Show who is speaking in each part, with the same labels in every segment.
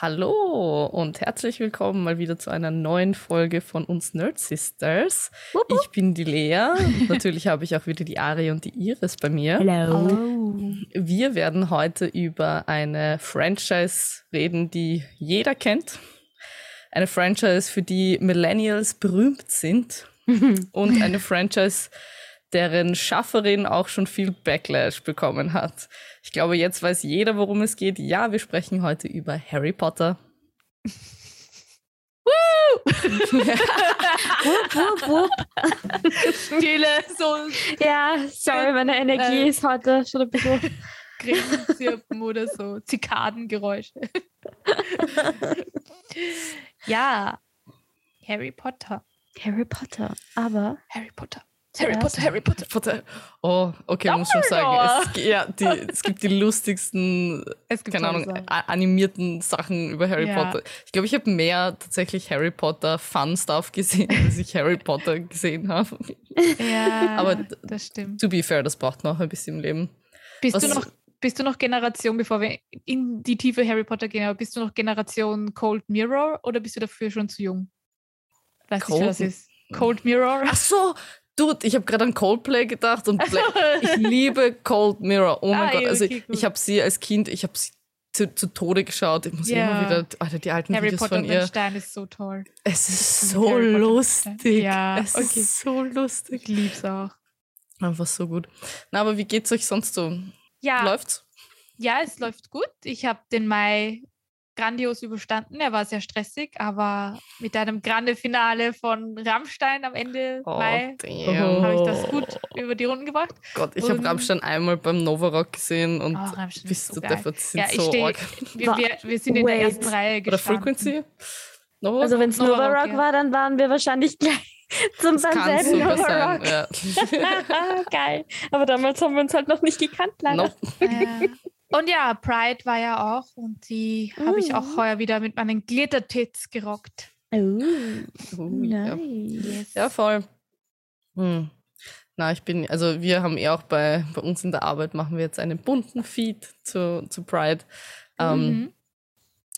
Speaker 1: Hallo und herzlich willkommen mal wieder zu einer neuen Folge von uns Nerd Sisters. Ich bin die Lea. Natürlich habe ich auch wieder die Ari und die Iris bei mir.
Speaker 2: Hello.
Speaker 1: Wir werden heute über eine Franchise reden, die jeder kennt. Eine Franchise, für die Millennials berühmt sind. und eine Franchise, deren Schafferin auch schon viel Backlash bekommen hat. Ich glaube, jetzt weiß jeder, worum es geht. Ja, wir sprechen heute über Harry Potter.
Speaker 2: wupp, wupp, wupp.
Speaker 3: Stille, so
Speaker 2: Ja, sorry, meine Energie
Speaker 3: Äh,
Speaker 2: ist heute schon ein bisschen.
Speaker 3: Grillenzirpen oder so Zikadengeräusche. ja, Harry Potter.
Speaker 2: Harry Potter. Aber
Speaker 3: Harry Potter. Harry. Potter, Harry Potter.
Speaker 1: Potter. Oh, okay, man muss schon sagen, es, ja, die, es gibt die lustigsten,
Speaker 3: Es gibt
Speaker 1: keine Ahnung,
Speaker 3: Sachen.
Speaker 1: animierten Sachen über Harry
Speaker 3: Ja.
Speaker 1: Potter. Ich glaube, ich habe mehr tatsächlich Harry Potter Fun Stuff gesehen, als ich Harry Potter gesehen habe.
Speaker 3: Ja,
Speaker 1: Aber
Speaker 3: das stimmt.
Speaker 1: To be fair, das braucht man auch ein bisschen im Leben.
Speaker 3: Bist
Speaker 1: was-
Speaker 3: du, noch, bist du noch Generation, bevor wir in die tiefe Harry Potter gehen, aber bist du noch Generation Cold Mirror oder bist du dafür schon zu jung? Weiß nicht,
Speaker 1: Cold-
Speaker 3: was das ist. Cold Mirror?
Speaker 1: Ach so, dude, ich habe gerade an Coldplay gedacht und Bla ich liebe Cold Mirror. Oh mein
Speaker 3: Ah,
Speaker 1: Gott, also
Speaker 3: okay, gut.
Speaker 1: ich habe sie als Kind, ich habe sie zu, zu Tode geschaut. Ich muss
Speaker 3: Ja.
Speaker 1: immer wieder, Alter, die alten
Speaker 3: Harry
Speaker 1: Videos
Speaker 3: Potter
Speaker 1: von ihr.
Speaker 3: Stein ist so toll.
Speaker 1: Es ist so
Speaker 3: Harry
Speaker 1: lustig.
Speaker 3: Ja,
Speaker 1: es
Speaker 3: okay.
Speaker 1: ist so lustig.
Speaker 3: Ich lieb's auch.
Speaker 1: Einfach so gut. Na, aber wie geht's euch sonst so?
Speaker 3: Ja,
Speaker 1: Läuft's?
Speaker 3: ja, es läuft gut. Ich habe den Mai grandios überstanden. Er war sehr stressig, aber mit einem grande Finale von Rammstein am Ende Mai
Speaker 1: damn.
Speaker 3: habe ich das gut über die Runden gebracht.
Speaker 1: Gott, ich habe Rammstein einmal beim Novarock gesehen und
Speaker 3: Oh, Rammstein ist
Speaker 1: bist
Speaker 3: so
Speaker 1: du
Speaker 3: geil.
Speaker 1: dafür sind
Speaker 3: Ja, ich
Speaker 1: so
Speaker 3: stehe.
Speaker 1: arg.
Speaker 3: Wir, wir, wir sind in der
Speaker 2: Wait.
Speaker 3: ersten Reihe
Speaker 1: Oder
Speaker 3: gestanden.
Speaker 1: Frequency? Novarock?
Speaker 2: also wenn es
Speaker 3: Nova
Speaker 2: Nova
Speaker 3: Rock,
Speaker 2: Rock
Speaker 3: ja.
Speaker 2: war, dann waren wir wahrscheinlich gleich zum
Speaker 1: das kann
Speaker 2: selben Nova
Speaker 1: sein.
Speaker 2: Rock.
Speaker 1: Ja.
Speaker 2: Geil. Aber damals haben wir uns halt noch nicht gekannt, leider.
Speaker 1: Nope.
Speaker 3: Ja. Und ja, Pride war ja auch und die habe ich auch
Speaker 2: Mhm.
Speaker 3: heuer wieder mit meinen Glittertits gerockt.
Speaker 2: Oh,
Speaker 1: Uh, ja.
Speaker 2: nice.
Speaker 1: Ja, voll. Hm. Na, ich bin, also wir haben eh auch bei, bei uns in der Arbeit machen wir jetzt einen bunten Feed zu, zu Pride. Ähm,
Speaker 3: Mhm.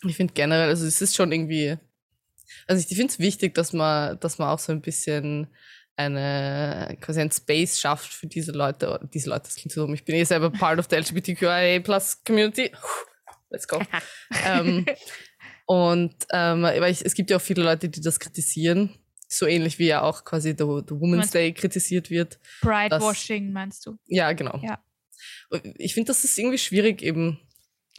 Speaker 1: Ich finde generell, also es ist schon irgendwie, also ich finde es wichtig, dass man, dass man auch so ein bisschen eine, quasi ein Space schafft für diese Leute, diese Leute, das klingt so dumm, ich bin eh selber part of the LGBTQIA plus Community. Let's go. ähm, und ähm, weil ich, es gibt ja auch viele Leute, die das kritisieren, so ähnlich wie ja auch quasi der, der Women's Day kritisiert wird.
Speaker 3: Pride
Speaker 1: das-
Speaker 3: Washing meinst du?
Speaker 1: Ja, genau.
Speaker 3: Ja.
Speaker 1: Ich finde, das ist irgendwie schwierig eben.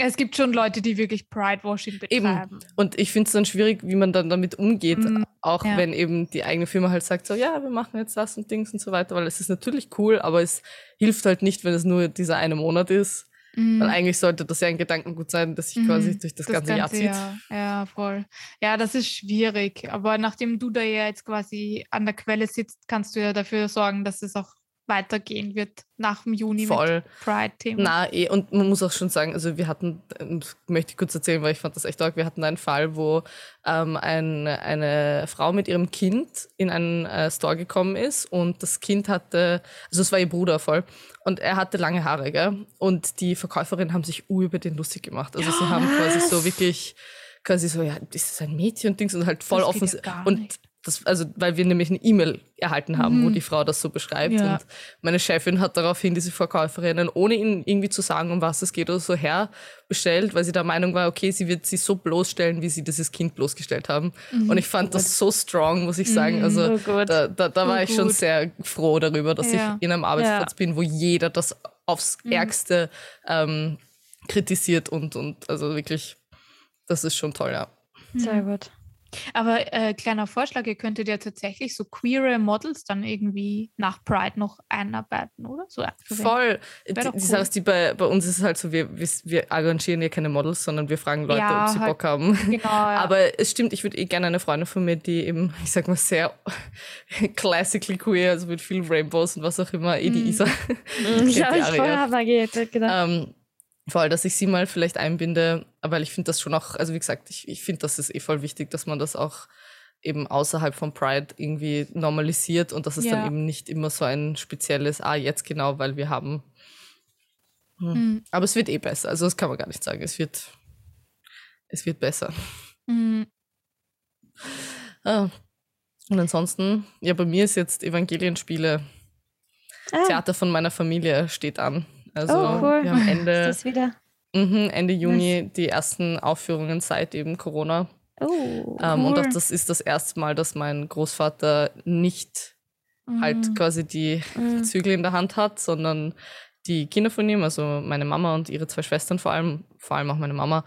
Speaker 3: Es gibt schon Leute, die wirklich Pride Washing
Speaker 1: Eben.
Speaker 3: betreiben.
Speaker 1: Und ich finde es dann schwierig, wie man dann damit umgeht,
Speaker 3: Mm,
Speaker 1: auch
Speaker 3: ja.
Speaker 1: wenn eben die eigene Firma halt sagt, so ja, wir machen jetzt das und Dings und so weiter, weil es ist natürlich cool, aber es hilft halt nicht, wenn es nur dieser eine Monat ist.
Speaker 3: Mhm.
Speaker 1: Weil eigentlich sollte das ja ein Gedankengut sein, das sich quasi
Speaker 3: Mhm.
Speaker 1: durch das, ganze, Jahr zieht.
Speaker 3: Jahr. Ja, voll. Ja, das ist schwierig. Aber nachdem du da ja jetzt quasi an der Quelle sitzt, kannst du ja dafür sorgen, dass es auch weitergehen wird nach dem Juni
Speaker 1: Voll.
Speaker 3: mit Pride-Thema.
Speaker 1: Na, eh, und man muss auch schon sagen, also wir hatten, möchte ich kurz erzählen, weil ich fand das echt arg, wir hatten einen Fall, wo ähm, ein, eine Frau mit ihrem Kind in einen äh, Store gekommen ist und das Kind hatte, also es war ihr Bruder voll, und er hatte lange Haare, gell? Und die Verkäuferin haben sich u über den lustig gemacht. Also sie haben quasi so wirklich, quasi so, ja, ist das ein Mädchen und Dings und halt voll offen.
Speaker 3: ja
Speaker 1: und
Speaker 3: nicht.
Speaker 1: Das, also, weil wir nämlich eine E-Mail erhalten haben, wo
Speaker 3: Mhm.
Speaker 1: die Frau das so beschreibt.
Speaker 3: Ja.
Speaker 1: Und meine Chefin hat daraufhin diese Verkäuferinnen, ohne ihnen irgendwie zu sagen, um was es geht oder so, herbestellt, weil sie der Meinung war, okay, sie wird sie so bloßstellen, wie sie dieses Kind bloßgestellt haben.
Speaker 3: Mhm.
Speaker 1: Und ich fand das so strong, muss ich sagen. Also
Speaker 2: Oh gut.
Speaker 1: da, da, da war
Speaker 3: Oh
Speaker 1: ich schon sehr froh darüber, dass
Speaker 3: Ja.
Speaker 1: ich in einem Arbeitsplatz bin, wo jeder das aufs
Speaker 3: Mhm.
Speaker 1: Ärgste ähm, kritisiert und, und also wirklich, das ist schon toll, ja.
Speaker 2: Sehr gut.
Speaker 3: Aber äh, kleiner Vorschlag, ihr könntet ja tatsächlich so queere Models dann irgendwie nach Pride noch einarbeiten, oder? So.
Speaker 1: Voll.
Speaker 3: Cool.
Speaker 1: Ist, die bei, bei uns ist es halt so, wir, wir, wir arrangieren ja keine Models, sondern wir fragen Leute,
Speaker 3: Ja,
Speaker 1: ob sie
Speaker 3: halt.
Speaker 1: Bock haben.
Speaker 3: Genau, ja.
Speaker 1: Aber es stimmt, ich würde eh gerne eine Freundin von mir, die eben, ich sag mal, sehr classically queer, also mit vielen Rainbows und was auch immer, eh die
Speaker 3: Mhm.
Speaker 1: Isa.
Speaker 2: Ich
Speaker 1: die
Speaker 2: habe ich
Speaker 1: Aria.
Speaker 2: vorher gedacht.
Speaker 1: ähm, voll, dass ich sie mal vielleicht einbinde, weil ich finde das schon auch, also wie gesagt, ich, ich finde, das ist eh voll wichtig, dass man das auch eben außerhalb von Pride irgendwie normalisiert und dass es
Speaker 3: Ja.
Speaker 1: dann eben nicht immer so ein spezielles, ah, jetzt genau, weil wir haben. Hm.
Speaker 3: Mhm.
Speaker 1: Aber es wird eh besser, also das kann man gar nicht sagen. Es wird, es wird besser.
Speaker 3: Mhm.
Speaker 1: Ah. Und ansonsten, ja, bei mir ist jetzt Evangelienspiele.
Speaker 2: Ah,
Speaker 1: Theater von meiner Familie steht an. Also
Speaker 2: Oh, cool.
Speaker 1: wir haben Ende, mhm, Ende Juni die ersten Aufführungen seit eben Corona.
Speaker 2: Oh.
Speaker 1: Ähm, und auch
Speaker 3: Cool.
Speaker 1: das ist das erste Mal, dass mein Großvater nicht halt
Speaker 3: Mhm.
Speaker 1: quasi die
Speaker 2: Mhm.
Speaker 1: Zügel in der Hand hat, sondern die Kinder von ihm, also meine Mama und ihre zwei Schwestern vor allem, vor allem auch meine Mama.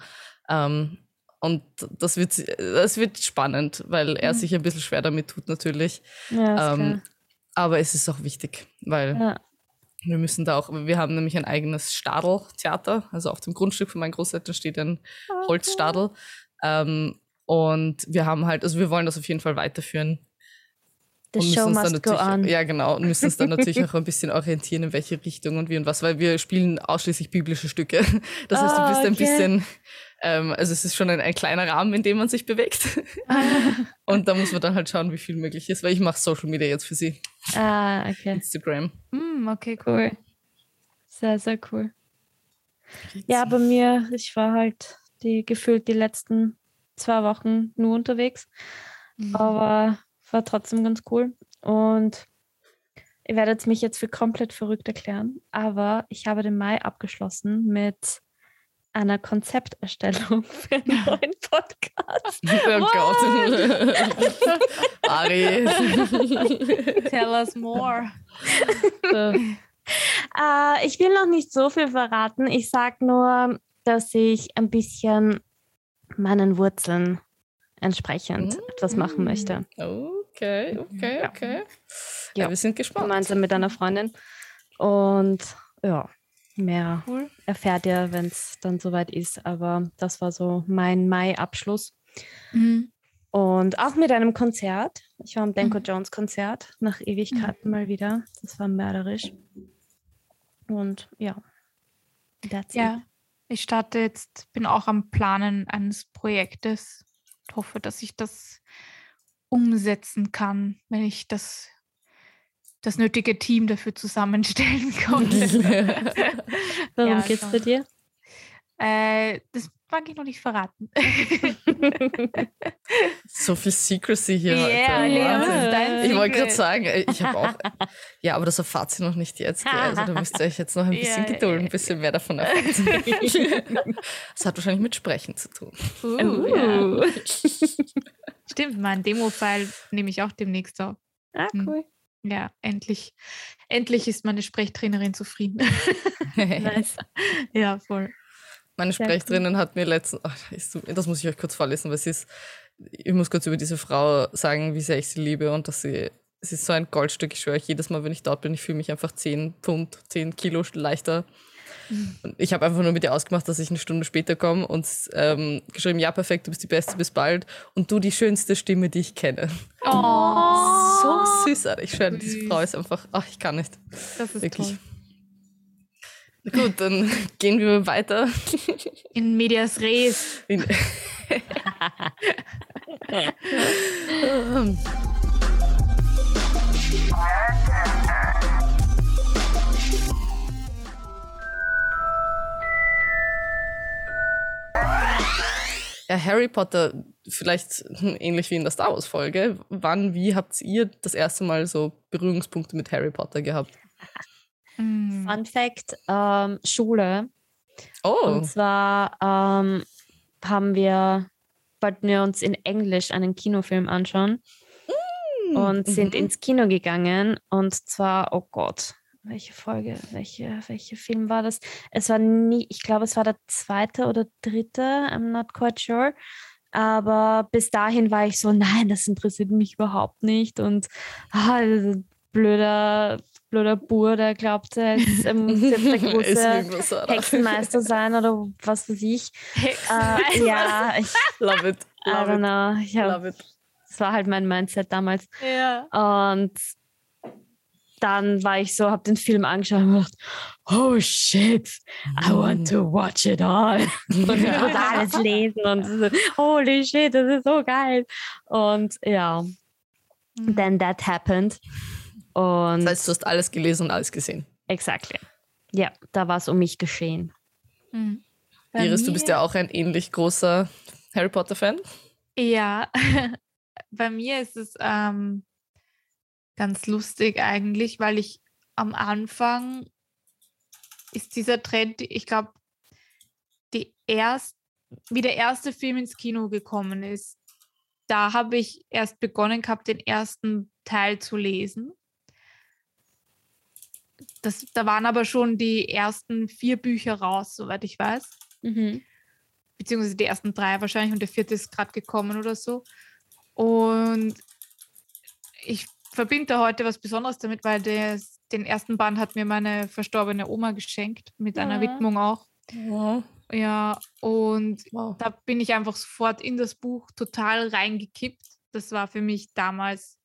Speaker 1: Ähm, und das wird, das wird spannend, weil er
Speaker 3: Mhm.
Speaker 1: sich ein bisschen schwer damit tut natürlich.
Speaker 2: Ja,
Speaker 1: Ähm, aber es ist auch wichtig, weil.
Speaker 2: Ja.
Speaker 1: Wir müssen da auch, wir haben nämlich ein eigenes Stadeltheater, also auf dem Grundstück von meinen Großeltern steht ein Holzstadel. Ähm, und wir haben halt, also wir wollen das auf jeden Fall weiterführen.
Speaker 2: The
Speaker 1: und müssen
Speaker 2: show must go
Speaker 1: natürlich-
Speaker 2: on.
Speaker 1: Ja, genau. Und müssen uns dann natürlich auch ein bisschen orientieren, in welche Richtung und wie und was, weil wir spielen ausschließlich biblische Stücke. Das heißt, du
Speaker 2: Ah,
Speaker 1: bist ein
Speaker 2: okay.
Speaker 1: bisschen, ähm, also es ist schon ein, ein kleiner Rahmen, in dem man sich bewegt. und da muss man dann halt schauen, wie viel möglich ist, weil ich mache Social Media jetzt für sie.
Speaker 2: Ah, okay.
Speaker 1: Instagram.
Speaker 3: Mhm, okay, cool.
Speaker 2: Cool. Sehr, sehr cool. Ja, bei mir, ich war halt die gefühlt die letzten zwei Wochen nur unterwegs,
Speaker 3: Mhm.
Speaker 2: aber war trotzdem ganz cool. Und ihr werdet mich jetzt für komplett verrückt erklären, aber ich habe den Mai abgeschlossen mit einer Konzepterstellung für einen neuen Podcast.
Speaker 1: Oh Gott. Ari.
Speaker 3: Tell us more.
Speaker 2: Äh, ich will noch nicht so viel verraten. Ich sage nur, dass ich ein bisschen meinen Wurzeln entsprechend etwas machen möchte.
Speaker 1: Okay, okay, okay. Ja,
Speaker 2: Ja.
Speaker 1: wir sind gespannt.
Speaker 2: Gemeinsam mit einer Freundin. Und ja, mehr
Speaker 3: Cool.
Speaker 2: erfährt ihr, wenn es dann soweit ist. Aber das war so mein Mai-Abschluss.
Speaker 3: Mhm.
Speaker 2: Und auch mit einem Konzert. Ich war am Denko
Speaker 3: Mhm.
Speaker 2: Jones Konzert nach Ewigkeiten mal wieder. Das war mörderisch. Und ja, that's it.
Speaker 3: Ja, ich starte jetzt, bin auch am Planen eines Projektes. Ich hoffe, dass ich das umsetzen kann, wenn ich das, das nötige Team dafür zusammenstellen konnte.
Speaker 2: Worum
Speaker 3: Ja,
Speaker 2: geht's
Speaker 3: schon.
Speaker 2: bei dir?
Speaker 3: äh, das mag ich noch nicht verraten.
Speaker 1: So viel Secrecy hier
Speaker 3: Yeah,
Speaker 1: heute.
Speaker 2: Dein
Speaker 1: Ich wollte gerade sagen, äh, ich habe auch. Ja, aber das erfahrt ihr noch nicht jetzt. Gell? Also da müsst ihr euch jetzt noch ein bisschen
Speaker 3: Ja,
Speaker 1: gedulden,
Speaker 3: ja.
Speaker 1: ein bisschen mehr davon erfahren. Das hat wahrscheinlich mit Sprechen zu tun.
Speaker 3: Uh, ja. Stimmt, mein Demo-File nehme ich auch demnächst auf.
Speaker 2: Ah,
Speaker 3: Hm.
Speaker 2: cool.
Speaker 3: Ja, endlich. Endlich ist meine Sprechtrainerin zufrieden.
Speaker 2: Nice.
Speaker 3: ja, voll.
Speaker 1: Meine Sprecherin hat mir letztens, so- das muss ich euch kurz vorlesen, weil sie ist, ich muss kurz über diese Frau sagen, wie sehr ich sie liebe und dass sie, es ist so ein Goldstück, ich schwöre euch, jedes Mal, wenn ich dort bin, ich fühle mich einfach 10 Pfund, 10 Kilo leichter. Und ich habe einfach nur mit ihr ausgemacht, dass ich eine Stunde später komme und ähm, geschrieben, ja, perfekt, du bist die Beste, bis bald. Und du die schönste Stimme, die ich kenne.
Speaker 3: Oh,
Speaker 1: So süß, Alter. Ich schwöre, diese. Frau ist einfach, ach, ich kann nicht.
Speaker 3: das ist
Speaker 1: Wirklich.
Speaker 3: toll.
Speaker 1: Gut, dann gehen wir weiter.
Speaker 3: In medias res.
Speaker 1: In ja, Harry Potter, vielleicht hm, ähnlich wie in der Star Wars-Folge. Wann, wie habt ihr das erste Mal so Berührungspunkte mit Harry Potter gehabt?
Speaker 3: Mm.
Speaker 2: Fun Fact: ähm, Schule.
Speaker 1: Oh,
Speaker 2: Und zwar ähm, haben wir, wollten wir uns in Englisch einen Kinofilm anschauen und sind
Speaker 1: mhm.
Speaker 2: ins Kino gegangen. Und zwar, oh Gott, welche Folge, welche, welcher Film war das? Es war nie, ich glaube, es war der zweite oder dritte, I'm not quite sure. Aber bis dahin war ich so, nein, das interessiert mich überhaupt nicht. Und ah, blöder, blöder Bur, der glaubte, er ist, muss jetzt der große. Hexenmeister sein oder was weiß ich. Äh,
Speaker 3: Hexenmeister.
Speaker 2: ja, ich,
Speaker 1: Love it.
Speaker 2: I don't
Speaker 1: Love
Speaker 2: know. Ich hab,
Speaker 1: Love it.
Speaker 2: das war halt mein Mindset damals.
Speaker 3: Ja.
Speaker 2: Und dann war ich so, habe den Film angeschaut und gedacht, oh shit, I want to watch it all. Und ich wollte alles lesen und so, holy shit, das ist so geil. Und ja,
Speaker 3: Mhm.
Speaker 2: then that happened. Und
Speaker 1: Das heißt, du hast alles gelesen und alles gesehen.
Speaker 2: exactly. Ja, da war es um mich geschehen.
Speaker 3: Mhm. Bei
Speaker 1: Iris, du bist ja auch ein ähnlich großer Harry Potter-Fan.
Speaker 3: Ja, bei mir ist es ähm, ganz lustig eigentlich, weil ich am Anfang ist dieser Trend, ich glaube, die erst, wie der erste Film ins Kino gekommen ist, da habe ich erst begonnen gehabt, den ersten Teil zu lesen. Das, da waren aber schon die ersten vier Bücher raus, soweit ich weiß
Speaker 2: Mhm.
Speaker 3: beziehungsweise die ersten drei wahrscheinlich und der vierte ist gerade gekommen oder so. Und ich verbinde da heute was Besonderes damit, weil des, den ersten Band hat mir meine verstorbene Oma geschenkt, mit einer
Speaker 2: Ja.
Speaker 3: Widmung auch.
Speaker 1: Oh,
Speaker 3: Ja, und
Speaker 1: wow.
Speaker 3: da bin ich einfach sofort in das Buch total reingekippt. Das war für mich damals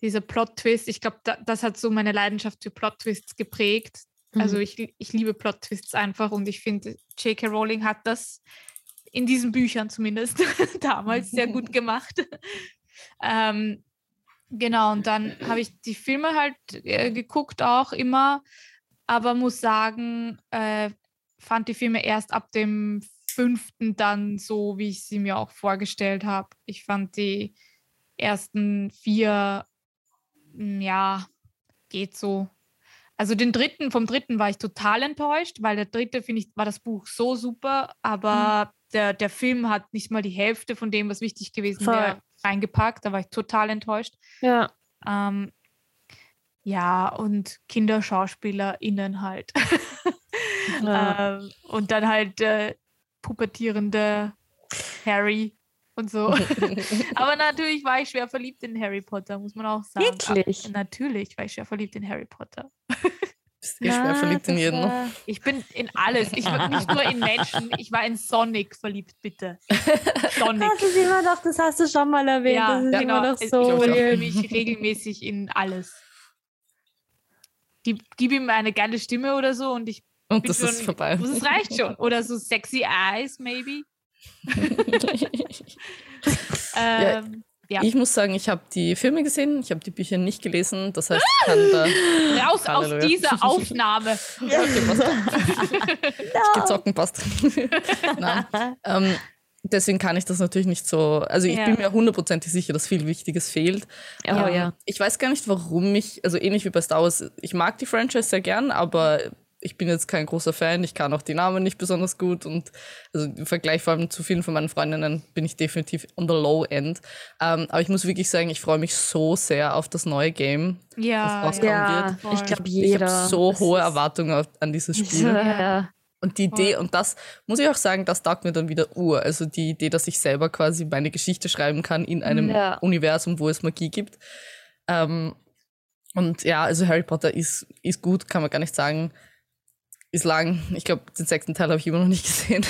Speaker 3: dieser Plot-Twist. Ich glaube, da, das hat so meine Leidenschaft für Plot-Twists geprägt. Also
Speaker 2: Mhm.
Speaker 3: ich, ich liebe Plot-Twists einfach und ich finde, J.K. Rowling hat das in diesen Büchern zumindest damals sehr gut gemacht. ähm, genau, und dann habe ich die Filme halt äh, geguckt auch immer, aber muss sagen, äh, fand die Filme erst ab dem fünften dann so, wie ich sie mir auch vorgestellt habe. Ich fand die ersten vier, mm, ja, geht so. Also den dritten, vom dritten war ich total enttäuscht, weil der dritte, finde ich, war das Buch so super, aber der, der Film hat nicht mal die Hälfte von dem, was wichtig gewesen wäre, reingepackt. Da war ich total enttäuscht.
Speaker 2: Ja.
Speaker 3: Ähm, ja, und KinderschauspielerInnen halt.
Speaker 2: Ja.
Speaker 3: ähm, und dann halt äh, pubertierende Harry und so. Aber natürlich war ich schwer verliebt in Harry Potter, muss man auch sagen.
Speaker 2: Wirklich?
Speaker 3: Ah, natürlich war ich schwer verliebt in Harry Potter.
Speaker 1: bist eh schwer verliebt in jeden.
Speaker 2: war-
Speaker 3: Ich bin in alles. Ich war nicht nur in Menschen, ich war in Sonic verliebt, bitte. Sonic.
Speaker 2: Das ist immer noch, das hast du schon mal erwähnt.
Speaker 3: Ja,
Speaker 2: das ist
Speaker 3: genau.
Speaker 2: immer noch
Speaker 3: Ich
Speaker 2: so.
Speaker 1: ich auch.
Speaker 3: verliebe mich regelmäßig in alles. Gib, gib ihm eine geile Stimme oder so und ich
Speaker 1: Und das
Speaker 3: schon,
Speaker 1: ist vorbei.
Speaker 3: Das reicht schon. Oder so sexy eyes, maybe. Ähm, ja.
Speaker 1: Ich muss sagen, ich habe die Filme gesehen, ich habe die Bücher nicht gelesen. Das heißt, ich kann da
Speaker 3: Raus aus dieser Aufnahme.
Speaker 1: gezocken passt. Nein. Ähm, deswegen kann ich das natürlich nicht so. Also ich
Speaker 3: Ja.
Speaker 1: bin mir hundertprozentig sicher, dass viel Wichtiges fehlt.
Speaker 2: Oh
Speaker 1: Ähm,
Speaker 2: ja.
Speaker 1: Ich weiß gar nicht, warum ich, also ähnlich wie bei Star Wars, ich mag die Franchise sehr gern, aber ich bin jetzt kein großer Fan. Ich kann auch die Namen nicht besonders gut und also im Vergleich vor allem zu vielen von meinen Freundinnen bin ich definitiv on the low end. Ähm, aber ich muss wirklich sagen, ich freue mich so sehr auf das neue Game.
Speaker 3: Ja,
Speaker 1: Was rauskommt.
Speaker 3: ja. Voll.
Speaker 2: ich glaube,
Speaker 1: Ich
Speaker 2: jeder.
Speaker 1: habe so
Speaker 2: Das
Speaker 1: hohe Erwartungen auf, an dieses Spiel.
Speaker 2: Ja.
Speaker 1: Und die Idee, und das muss ich auch sagen, das taugt mir dann wieder Ur. Also die Idee, dass ich selber quasi meine Geschichte schreiben kann in einem
Speaker 2: Ja.
Speaker 1: Universum, wo es Magie gibt. Ähm, und ja, also Harry Potter ist, ist gut, kann man gar nicht sagen. Ist lang. Ich glaube, den sechsten Teil habe ich immer noch nicht gesehen.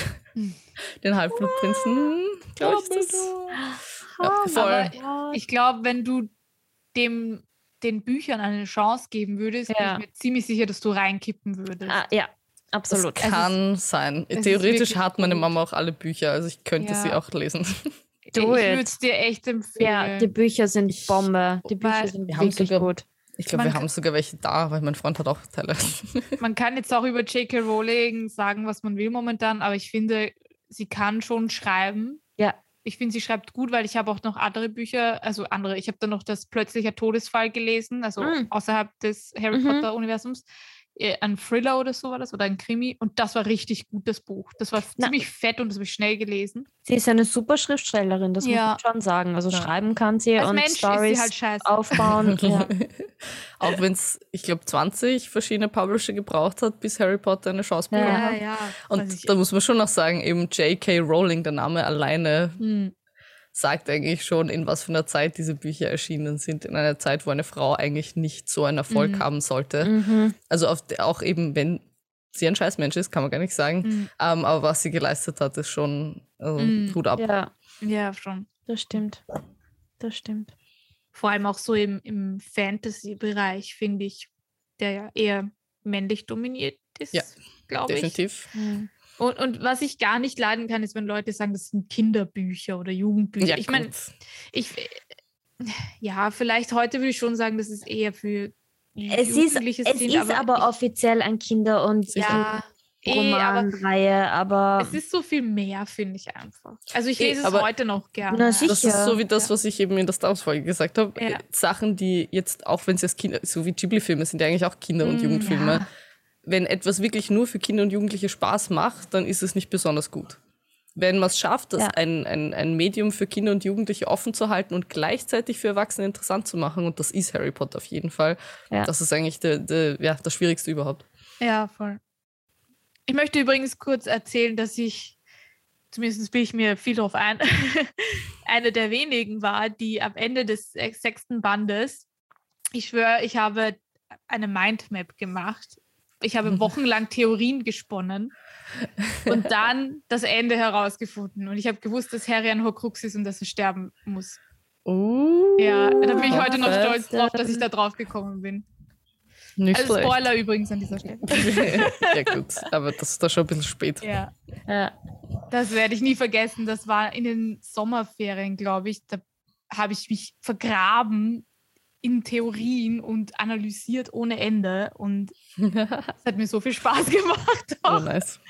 Speaker 1: Den Halbblutprinzen, glaube ich, ist das. Ja, voll.
Speaker 3: Aber ich glaube, wenn du dem den Büchern eine Chance geben würdest, bin
Speaker 2: Ja.
Speaker 3: ich mir ziemlich sicher, dass du reinkippen würdest.
Speaker 2: Ah, ja,
Speaker 1: das
Speaker 2: absolut.
Speaker 1: kann sein.
Speaker 3: es ist
Speaker 1: Theoretisch
Speaker 3: wirklich
Speaker 1: hat meine. Mama auch alle Bücher, also ich könnte
Speaker 3: Ja.
Speaker 1: sie auch lesen.
Speaker 3: ich
Speaker 2: do it.
Speaker 3: würde es dir echt empfehlen.
Speaker 2: Ja, die Bücher sind
Speaker 1: Ich-
Speaker 2: Bombe. Die
Speaker 3: Weil-
Speaker 2: Bücher sind
Speaker 1: Wir
Speaker 2: wirklich gut.
Speaker 1: Ich glaube, wir haben sogar welche da, weil mein Freund hat auch Teile.
Speaker 3: man kann jetzt auch über J.K. Rowling sagen, was man will momentan, aber ich finde, sie kann schon schreiben.
Speaker 2: Ja.
Speaker 3: Ich finde, sie schreibt gut, weil ich habe auch noch andere Bücher, also andere. Ich habe dann noch das plötzlicher Todesfall gelesen, also
Speaker 2: Mm.
Speaker 3: außerhalb des Harry
Speaker 2: Mhm.
Speaker 3: Potter Universums. Äh, Ein Thriller oder so war das oder ein Krimi und das war richtig gut, das Buch. Das war
Speaker 2: Na.
Speaker 3: ziemlich fett und das habe ich schnell gelesen.
Speaker 2: Sie ist eine super Schriftstellerin, das
Speaker 3: Ja.
Speaker 2: muss man schon sagen. Also
Speaker 1: Ja.
Speaker 2: schreiben kann sie
Speaker 3: Als
Speaker 2: und
Speaker 3: Mensch sie halt scheiße.
Speaker 2: aufbauen. ja.
Speaker 1: Auch wenn es, ich glaube, 20 verschiedene Publisher gebraucht hat, bis Harry Potter eine Chance
Speaker 2: Ja.
Speaker 1: bekommen hat.
Speaker 3: ja.
Speaker 1: Und da muss man schon noch sagen, eben J.K. Rowling, der Name alleine,
Speaker 3: Hm.
Speaker 1: Sagt eigentlich schon, in was für einer Zeit diese Bücher erschienen sind. In einer Zeit, wo eine Frau eigentlich nicht so einen Erfolg
Speaker 3: Mhm.
Speaker 1: haben sollte.
Speaker 2: Mhm.
Speaker 1: Also auch eben, wenn sie ein Scheißmensch ist, kann man gar nicht sagen.
Speaker 3: Hm.
Speaker 1: Ähm, aber was sie geleistet hat, ist schon also,
Speaker 3: Mhm.
Speaker 1: Hut ab.
Speaker 2: ja,
Speaker 3: Ja, schon.
Speaker 2: das stimmt. Das stimmt.
Speaker 3: vor allem auch so im, im Fantasy-Bereich, finde ich, der ja eher männlich dominiert ist,
Speaker 1: Ja,
Speaker 3: glaube ich.
Speaker 1: Definitiv.
Speaker 2: Mhm.
Speaker 3: Und, und was ich gar nicht leiden kann, ist, wenn Leute sagen, das sind Kinderbücher oder Jugendbücher.
Speaker 1: Ja,
Speaker 3: ich meine, ich, ja, vielleicht heute würde ich schon sagen, dass es eher für
Speaker 2: Es ist, es
Speaker 3: sind,
Speaker 2: ist aber,
Speaker 3: ich,
Speaker 2: offiziell ein Kinder- und
Speaker 1: Sicher.
Speaker 3: ja, Eh, aber
Speaker 2: Romanreihe, aber
Speaker 3: es ist so viel mehr, finde ich einfach. Also ich
Speaker 1: Eh,
Speaker 3: lese es
Speaker 1: aber-
Speaker 3: heute noch gerne.
Speaker 2: Na,
Speaker 1: Das ist
Speaker 2: Sicher.
Speaker 1: so wie das,
Speaker 3: Ja.
Speaker 1: was ich eben in der Star Wars-Folge gesagt habe.
Speaker 3: Ja.
Speaker 1: Sachen, die jetzt, auch wenn sie als Kinder, so wie Ghibli-Filme, sind ja eigentlich auch Kinder- und
Speaker 3: Mm,
Speaker 1: Jugendfilme.
Speaker 3: ja.
Speaker 1: Wenn etwas wirklich nur für Kinder und Jugendliche Spaß macht, dann ist es nicht besonders gut. Wenn man es schafft, das
Speaker 2: Ja.
Speaker 1: ein, ein, ein Medium für Kinder und Jugendliche offen zu halten und gleichzeitig für Erwachsene interessant zu machen, und das ist Harry Potter auf jeden Fall,
Speaker 2: Ja.
Speaker 1: das ist eigentlich der, der, ja, das Schwierigste überhaupt.
Speaker 3: Ja, voll. Ich möchte übrigens kurz erzählen, dass ich, zumindest bin ich mir viel drauf ein, eine der wenigen war, die am Ende des sech- sechsten Bandes, ich schwöre, ich habe eine Mindmap gemacht. Ich habe wochenlang Theorien gesponnen und dann das Ende herausgefunden. Und ich habe gewusst, dass Harry ein Horcrux ist und dass er sterben muss.
Speaker 1: Uh,
Speaker 3: Ja, da bin ich heute noch stolz drauf, dass ich da drauf gekommen bin.
Speaker 1: Nicht
Speaker 3: Also
Speaker 1: schlecht.
Speaker 3: Spoiler übrigens an dieser Stelle.
Speaker 1: ja, gut, aber das ist da schon ein bisschen spät.
Speaker 3: Ja.
Speaker 2: ja.
Speaker 3: Das werde ich nie vergessen. Das war in den Sommerferien, glaube ich. Da habe ich mich vergraben in Theorien und analysiert ohne Ende. Und es hat mir so viel Spaß gemacht.
Speaker 1: Oh, nice.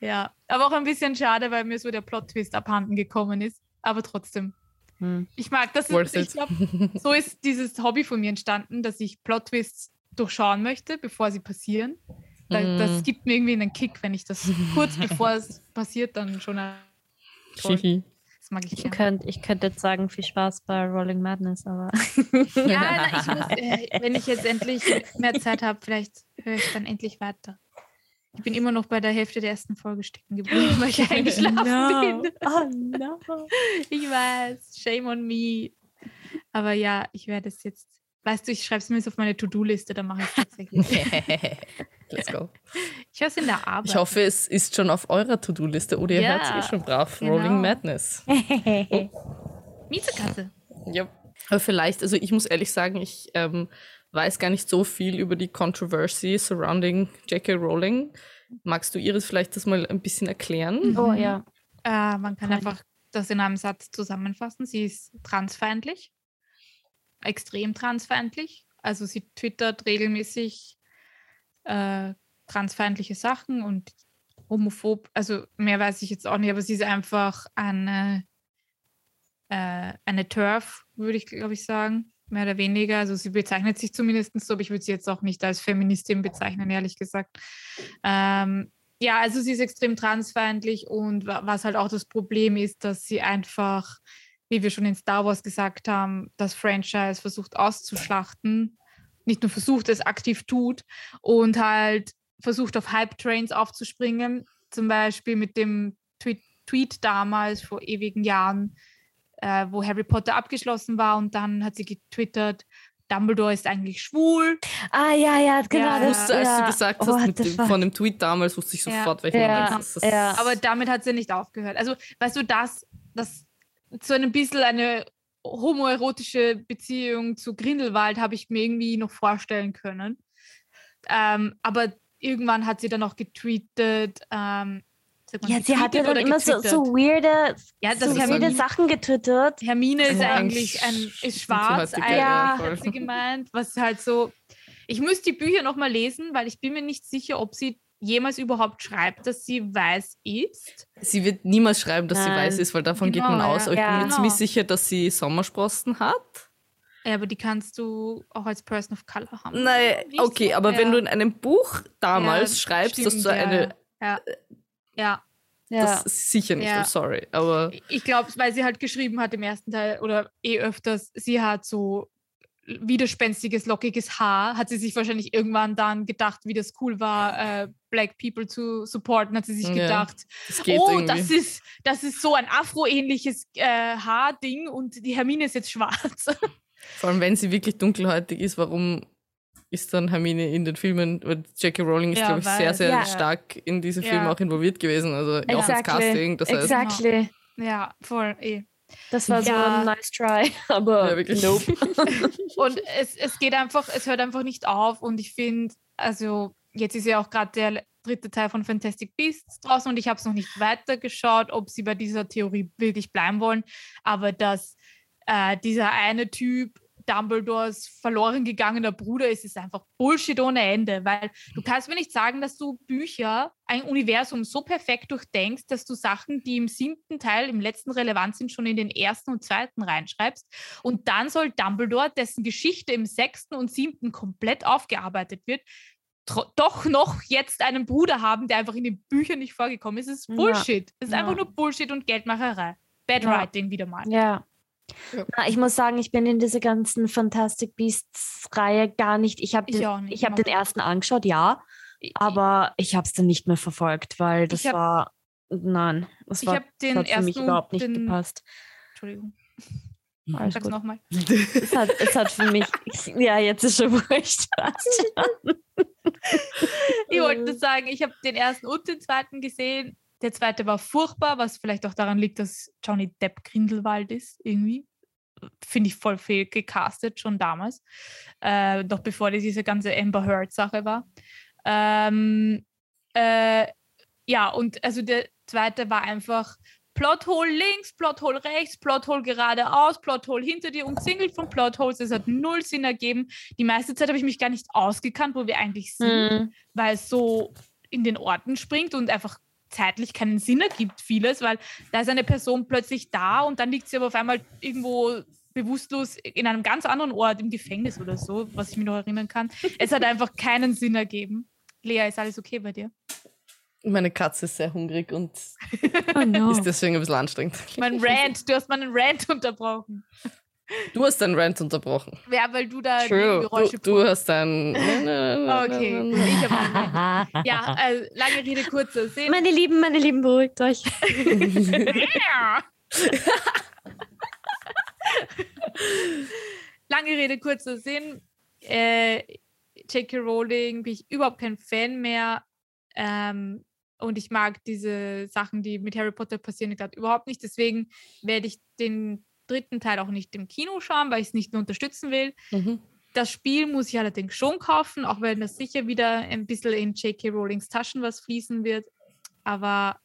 Speaker 3: Ja, aber auch ein bisschen schade, weil mir so der Plot-Twist abhanden gekommen ist. Aber trotzdem.
Speaker 2: Hm.
Speaker 3: Ich mag das.
Speaker 1: Worth
Speaker 3: Ich
Speaker 1: it.
Speaker 3: glaube, so ist dieses Hobby von mir entstanden, dass ich Plot-Twists durchschauen möchte, bevor sie passieren. Da,
Speaker 1: Mm.
Speaker 3: Das gibt mir irgendwie einen Kick, wenn ich das kurz bevor es passiert, dann schon. Das mag ich
Speaker 2: Ich könnte ich könnt jetzt sagen, viel Spaß bei Rolling Madness, aber
Speaker 3: Ja, ich muss, äh, wenn ich jetzt endlich mehr Zeit habe, vielleicht höre ich dann endlich weiter. Ich bin immer noch bei der Hälfte der ersten Folge stecken geblieben, weil ich eingeschlafen bin.
Speaker 2: Oh no.
Speaker 3: Ich weiß, shame on me. Aber ja, ich werde es jetzt. Weißt du, ich schreibe es mir jetzt auf meine To-Do-Liste, dann mache ich es tatsächlich.
Speaker 1: Let's go.
Speaker 3: Ich höre es in der Arbeit.
Speaker 1: Ich hoffe, es ist schon auf eurer To-Do-Liste oder ihr
Speaker 3: Ja,
Speaker 1: hört eh schon brav.
Speaker 3: genau.
Speaker 1: Rolling Madness.
Speaker 3: Miezekatze.
Speaker 1: Ja. Aber vielleicht, also ich muss ehrlich sagen, ich ähm, weiß gar nicht so viel über die Controversy surrounding J.K. Rowling. Magst du Iris vielleicht das mal ein bisschen erklären?
Speaker 2: Oh ja.
Speaker 3: Äh, man kann einfach das in einem Satz zusammenfassen. Sie ist transfeindlich, extrem transfeindlich. Also sie twittert regelmäßig äh, transfeindliche Sachen und homophob. Also mehr weiß ich jetzt auch nicht, aber sie ist einfach eine, äh, eine Turf, würde ich glaube ich sagen, mehr oder weniger. Also sie bezeichnet sich zumindest so, aber ich würde sie jetzt auch nicht als Feministin bezeichnen, ehrlich gesagt. Ähm, ja, also sie ist extrem transfeindlich und wa- was halt auch das Problem ist, dass sie einfach, wie wir schon in Star Wars gesagt haben, das Franchise versucht auszuschlachten. Nicht nur versucht, es aktiv tut und halt versucht, auf Hype-Trains aufzuspringen. Zum Beispiel mit dem Tweet, Tweet damals vor ewigen Jahren, äh, wo Harry Potter abgeschlossen war und dann hat sie getwittert, Dumbledore ist eigentlich schwul.
Speaker 2: Ah ja, ja, genau.
Speaker 3: Ja,
Speaker 1: Ich
Speaker 2: das-
Speaker 1: wusste, als
Speaker 2: ja.
Speaker 1: du gesagt
Speaker 2: Oh,
Speaker 1: hast, dem, von dem Tweet damals, wusste ich
Speaker 3: Ja.
Speaker 1: sofort, welcher
Speaker 2: Ja,
Speaker 1: Moment das ist.
Speaker 2: ja.
Speaker 3: Aber damit hat sie nicht aufgehört. Also, weißt du, das, das so ein bisschen eine homoerotische Beziehung zu Grindelwald habe ich mir irgendwie noch vorstellen können. Ähm, aber irgendwann hat sie dann auch getweetet. Ähm,
Speaker 2: Ja, sie hat ja dann immer so, so weirde,
Speaker 3: Ja, das
Speaker 2: so
Speaker 3: ist
Speaker 1: Hermine-
Speaker 2: weirde Sachen getwittert.
Speaker 3: Hermine ist
Speaker 1: Ja,
Speaker 3: eigentlich ein, ist schwarz,
Speaker 1: die heutige,
Speaker 3: eigentlich,
Speaker 2: ja,
Speaker 3: hat sie gemeint, was halt so. Ich muss die Bücher nochmal lesen, weil ich bin mir nicht sicher, ob sie jemals überhaupt schreibt, dass sie weiß ist.
Speaker 1: Sie wird niemals schreiben, dass sie
Speaker 2: Nein.
Speaker 1: weiß ist, weil davon geht
Speaker 3: Genau,
Speaker 1: man aus.
Speaker 3: ja.
Speaker 1: Aber ich bin
Speaker 2: Ja.
Speaker 1: mir
Speaker 3: Genau.
Speaker 1: ziemlich sicher, dass sie Sommersprossen hat.
Speaker 3: Ja, aber die kannst du auch als Person of Color haben.
Speaker 1: Nein, okay,
Speaker 3: so?
Speaker 1: aber wenn
Speaker 3: Ja.
Speaker 1: du in einem Buch damals
Speaker 3: Ja,
Speaker 1: schreibst, dass
Speaker 3: stimmt,
Speaker 1: du
Speaker 3: ja,
Speaker 1: eine.
Speaker 3: Ja. ja.
Speaker 2: Ja.
Speaker 1: Das ist sicher nicht,
Speaker 3: Ja.
Speaker 1: I'm sorry. Aber
Speaker 3: Ich glaube, weil sie halt geschrieben hat im ersten Teil oder eh öfters, sie hat so widerspenstiges, lockiges Haar, hat sie sich wahrscheinlich irgendwann dann gedacht, wie das cool war, äh, Black People zu supporten, hat sie sich
Speaker 1: Ja,
Speaker 3: gedacht,
Speaker 1: es geht
Speaker 3: oh,
Speaker 1: irgendwie.
Speaker 3: das ist, das ist so ein Afro-ähnliches äh, Haarding und die Hermine ist jetzt schwarz.
Speaker 1: Vor allem, wenn sie wirklich dunkelhäutig ist, warum ist dann Hermine in den Filmen? Weil Jackie Rowling ist,
Speaker 3: Ja,
Speaker 1: glaube ich, sehr, sehr
Speaker 2: Ja.
Speaker 1: stark in diese
Speaker 3: Ja.
Speaker 1: Filme auch involviert gewesen. Also auch ins
Speaker 2: Exactly.
Speaker 1: Casting. Das heißt,
Speaker 2: exactly.
Speaker 3: ja, voll, eh.
Speaker 2: Das war so
Speaker 3: Ja.
Speaker 2: ein nice try, aber
Speaker 1: Ja, wirklich.
Speaker 2: nope.
Speaker 3: Und es, es geht einfach, es hört einfach nicht auf. Und ich finde, also jetzt ist ja auch gerade der dritte Teil von Fantastic Beasts draußen und ich habe es noch nicht weitergeschaut, ob sie bei dieser Theorie wirklich bleiben wollen. Aber dass äh, dieser eine Typ Dumbledores verloren gegangener Bruder ist, ist einfach Bullshit ohne Ende, weil du kannst mir nicht sagen, dass du Bücher, ein Universum so perfekt durchdenkst, dass du Sachen, die im siebten Teil, im letzten relevant sind, schon in den ersten und zweiten reinschreibst und dann soll Dumbledore, dessen Geschichte im sechsten und siebten komplett aufgearbeitet wird, doch noch jetzt einen Bruder haben, der einfach in den Büchern nicht vorgekommen ist. Es ist Bullshit. Es ist
Speaker 2: Ja.
Speaker 3: einfach nur Bullshit und Geldmacherei. Bad
Speaker 2: Ja.
Speaker 3: Writing wieder mal.
Speaker 2: Ja.
Speaker 1: Ja.
Speaker 2: Na, ich muss sagen, ich bin in dieser ganzen Fantastic Beasts-Reihe gar nicht. Ich habe den, ich hab den ersten angeschaut, ja, aber ich habe es dann nicht mehr verfolgt, weil das
Speaker 3: hab-
Speaker 2: war. Nein, das war, das hat für mich überhaupt nicht
Speaker 3: den,
Speaker 2: gepasst.
Speaker 3: Entschuldigung,
Speaker 2: Alles
Speaker 3: sag's nochmal.
Speaker 2: Es hat, es hat für mich. Ja, jetzt ist schon wurscht.
Speaker 3: Ich wollte nur sagen, ich habe den ersten und den zweiten gesehen. Der zweite war furchtbar, was vielleicht auch daran liegt, dass Johnny Depp Grindelwald ist, irgendwie. Finde ich voll fehl gecastet, schon damals. Äh, noch bevor diese ganze Amber Heard-Sache war. Ähm, äh, ja, und also der zweite war einfach Plothole links, Plothole rechts, Plothole geradeaus, Plothole hinter dir umzingelt von Plotholes. Es hat null Sinn ergeben. Die meiste Zeit habe ich mich gar nicht ausgekannt, wo wir eigentlich sind
Speaker 2: Hm.
Speaker 3: weil es so in den Orten springt und einfach zeitlich keinen Sinn ergibt, vieles, weil da ist eine Person plötzlich da und dann liegt sie aber auf einmal irgendwo bewusstlos in einem ganz anderen Ort im Gefängnis oder so, was ich mir noch erinnern kann. Es hat einfach keinen Sinn ergeben. Lea, ist alles okay bei dir?
Speaker 1: Meine Katze ist sehr hungrig und
Speaker 2: Oh no.
Speaker 1: ist deswegen ein bisschen anstrengend.
Speaker 3: Mein Rant, du hast meinen Rant unterbrochen.
Speaker 1: Du hast deinen Rant unterbrochen.
Speaker 3: Ja, weil du da die
Speaker 1: True.
Speaker 3: Geräusche
Speaker 1: Du, du hast deinen.
Speaker 3: Okay, ich habe Ja, äh, lange Rede, kurzer Sinn.
Speaker 2: Meine Lieben, meine Lieben, beruhigt euch.
Speaker 3: Lange Rede, kurzer Sinn. Äh, J.K. Rowling bin ich überhaupt kein Fan mehr. Ähm, und ich mag diese Sachen, die mit Harry Potter passieren, gerade überhaupt nicht. Deswegen werde ich den dritten Teil auch nicht im Kino schauen, weil ich es nicht mehr unterstützen will.
Speaker 1: Mhm.
Speaker 3: Das Spiel muss ich allerdings schon kaufen, auch wenn das sicher wieder ein bisschen in J.K. Rowlings Taschen was fließen wird. Aber.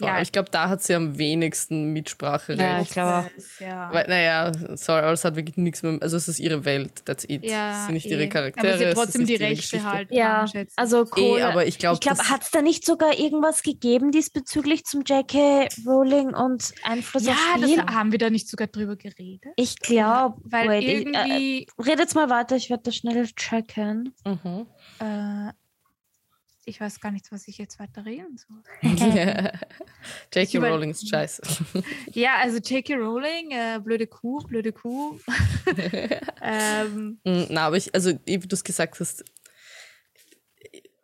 Speaker 3: Ja.
Speaker 1: Ich glaube, da hat sie am wenigsten Mitspracherecht.
Speaker 2: Ja, ich glaube
Speaker 3: ja.
Speaker 1: Weil, naja, sorry, aber es hat wirklich nichts mehr. Also, es ist ihre Welt, that's it.
Speaker 3: Ja,
Speaker 1: es sind nicht
Speaker 3: eh.
Speaker 1: ihre Charaktere.
Speaker 3: Aber sie hat trotzdem die Rechte halt.
Speaker 2: Ja, also
Speaker 1: Eh,
Speaker 2: cool.
Speaker 1: aber ich glaube, das-
Speaker 2: hat es da nicht sogar irgendwas gegeben diesbezüglich zum J.K. Rowling und Einfluss
Speaker 3: ja,
Speaker 2: auf
Speaker 3: das
Speaker 2: Spiel?
Speaker 3: haben wir da nicht sogar drüber geredet.
Speaker 2: Ich glaube,
Speaker 3: Weil
Speaker 2: wait, ich, äh,
Speaker 3: irgendwie,
Speaker 2: redet mal weiter, ich werde das schnell checken.
Speaker 1: Mhm.
Speaker 3: äh, ich weiß gar nicht, was ich jetzt weiter reden soll.
Speaker 1: J.K.
Speaker 3: über-
Speaker 1: Rowling ist scheiße.
Speaker 3: Ja, also J.K. Rowling, äh, blöde Kuh, blöde Kuh. ähm,
Speaker 1: Mm, Na, aber ich, also wie du es gesagt hast,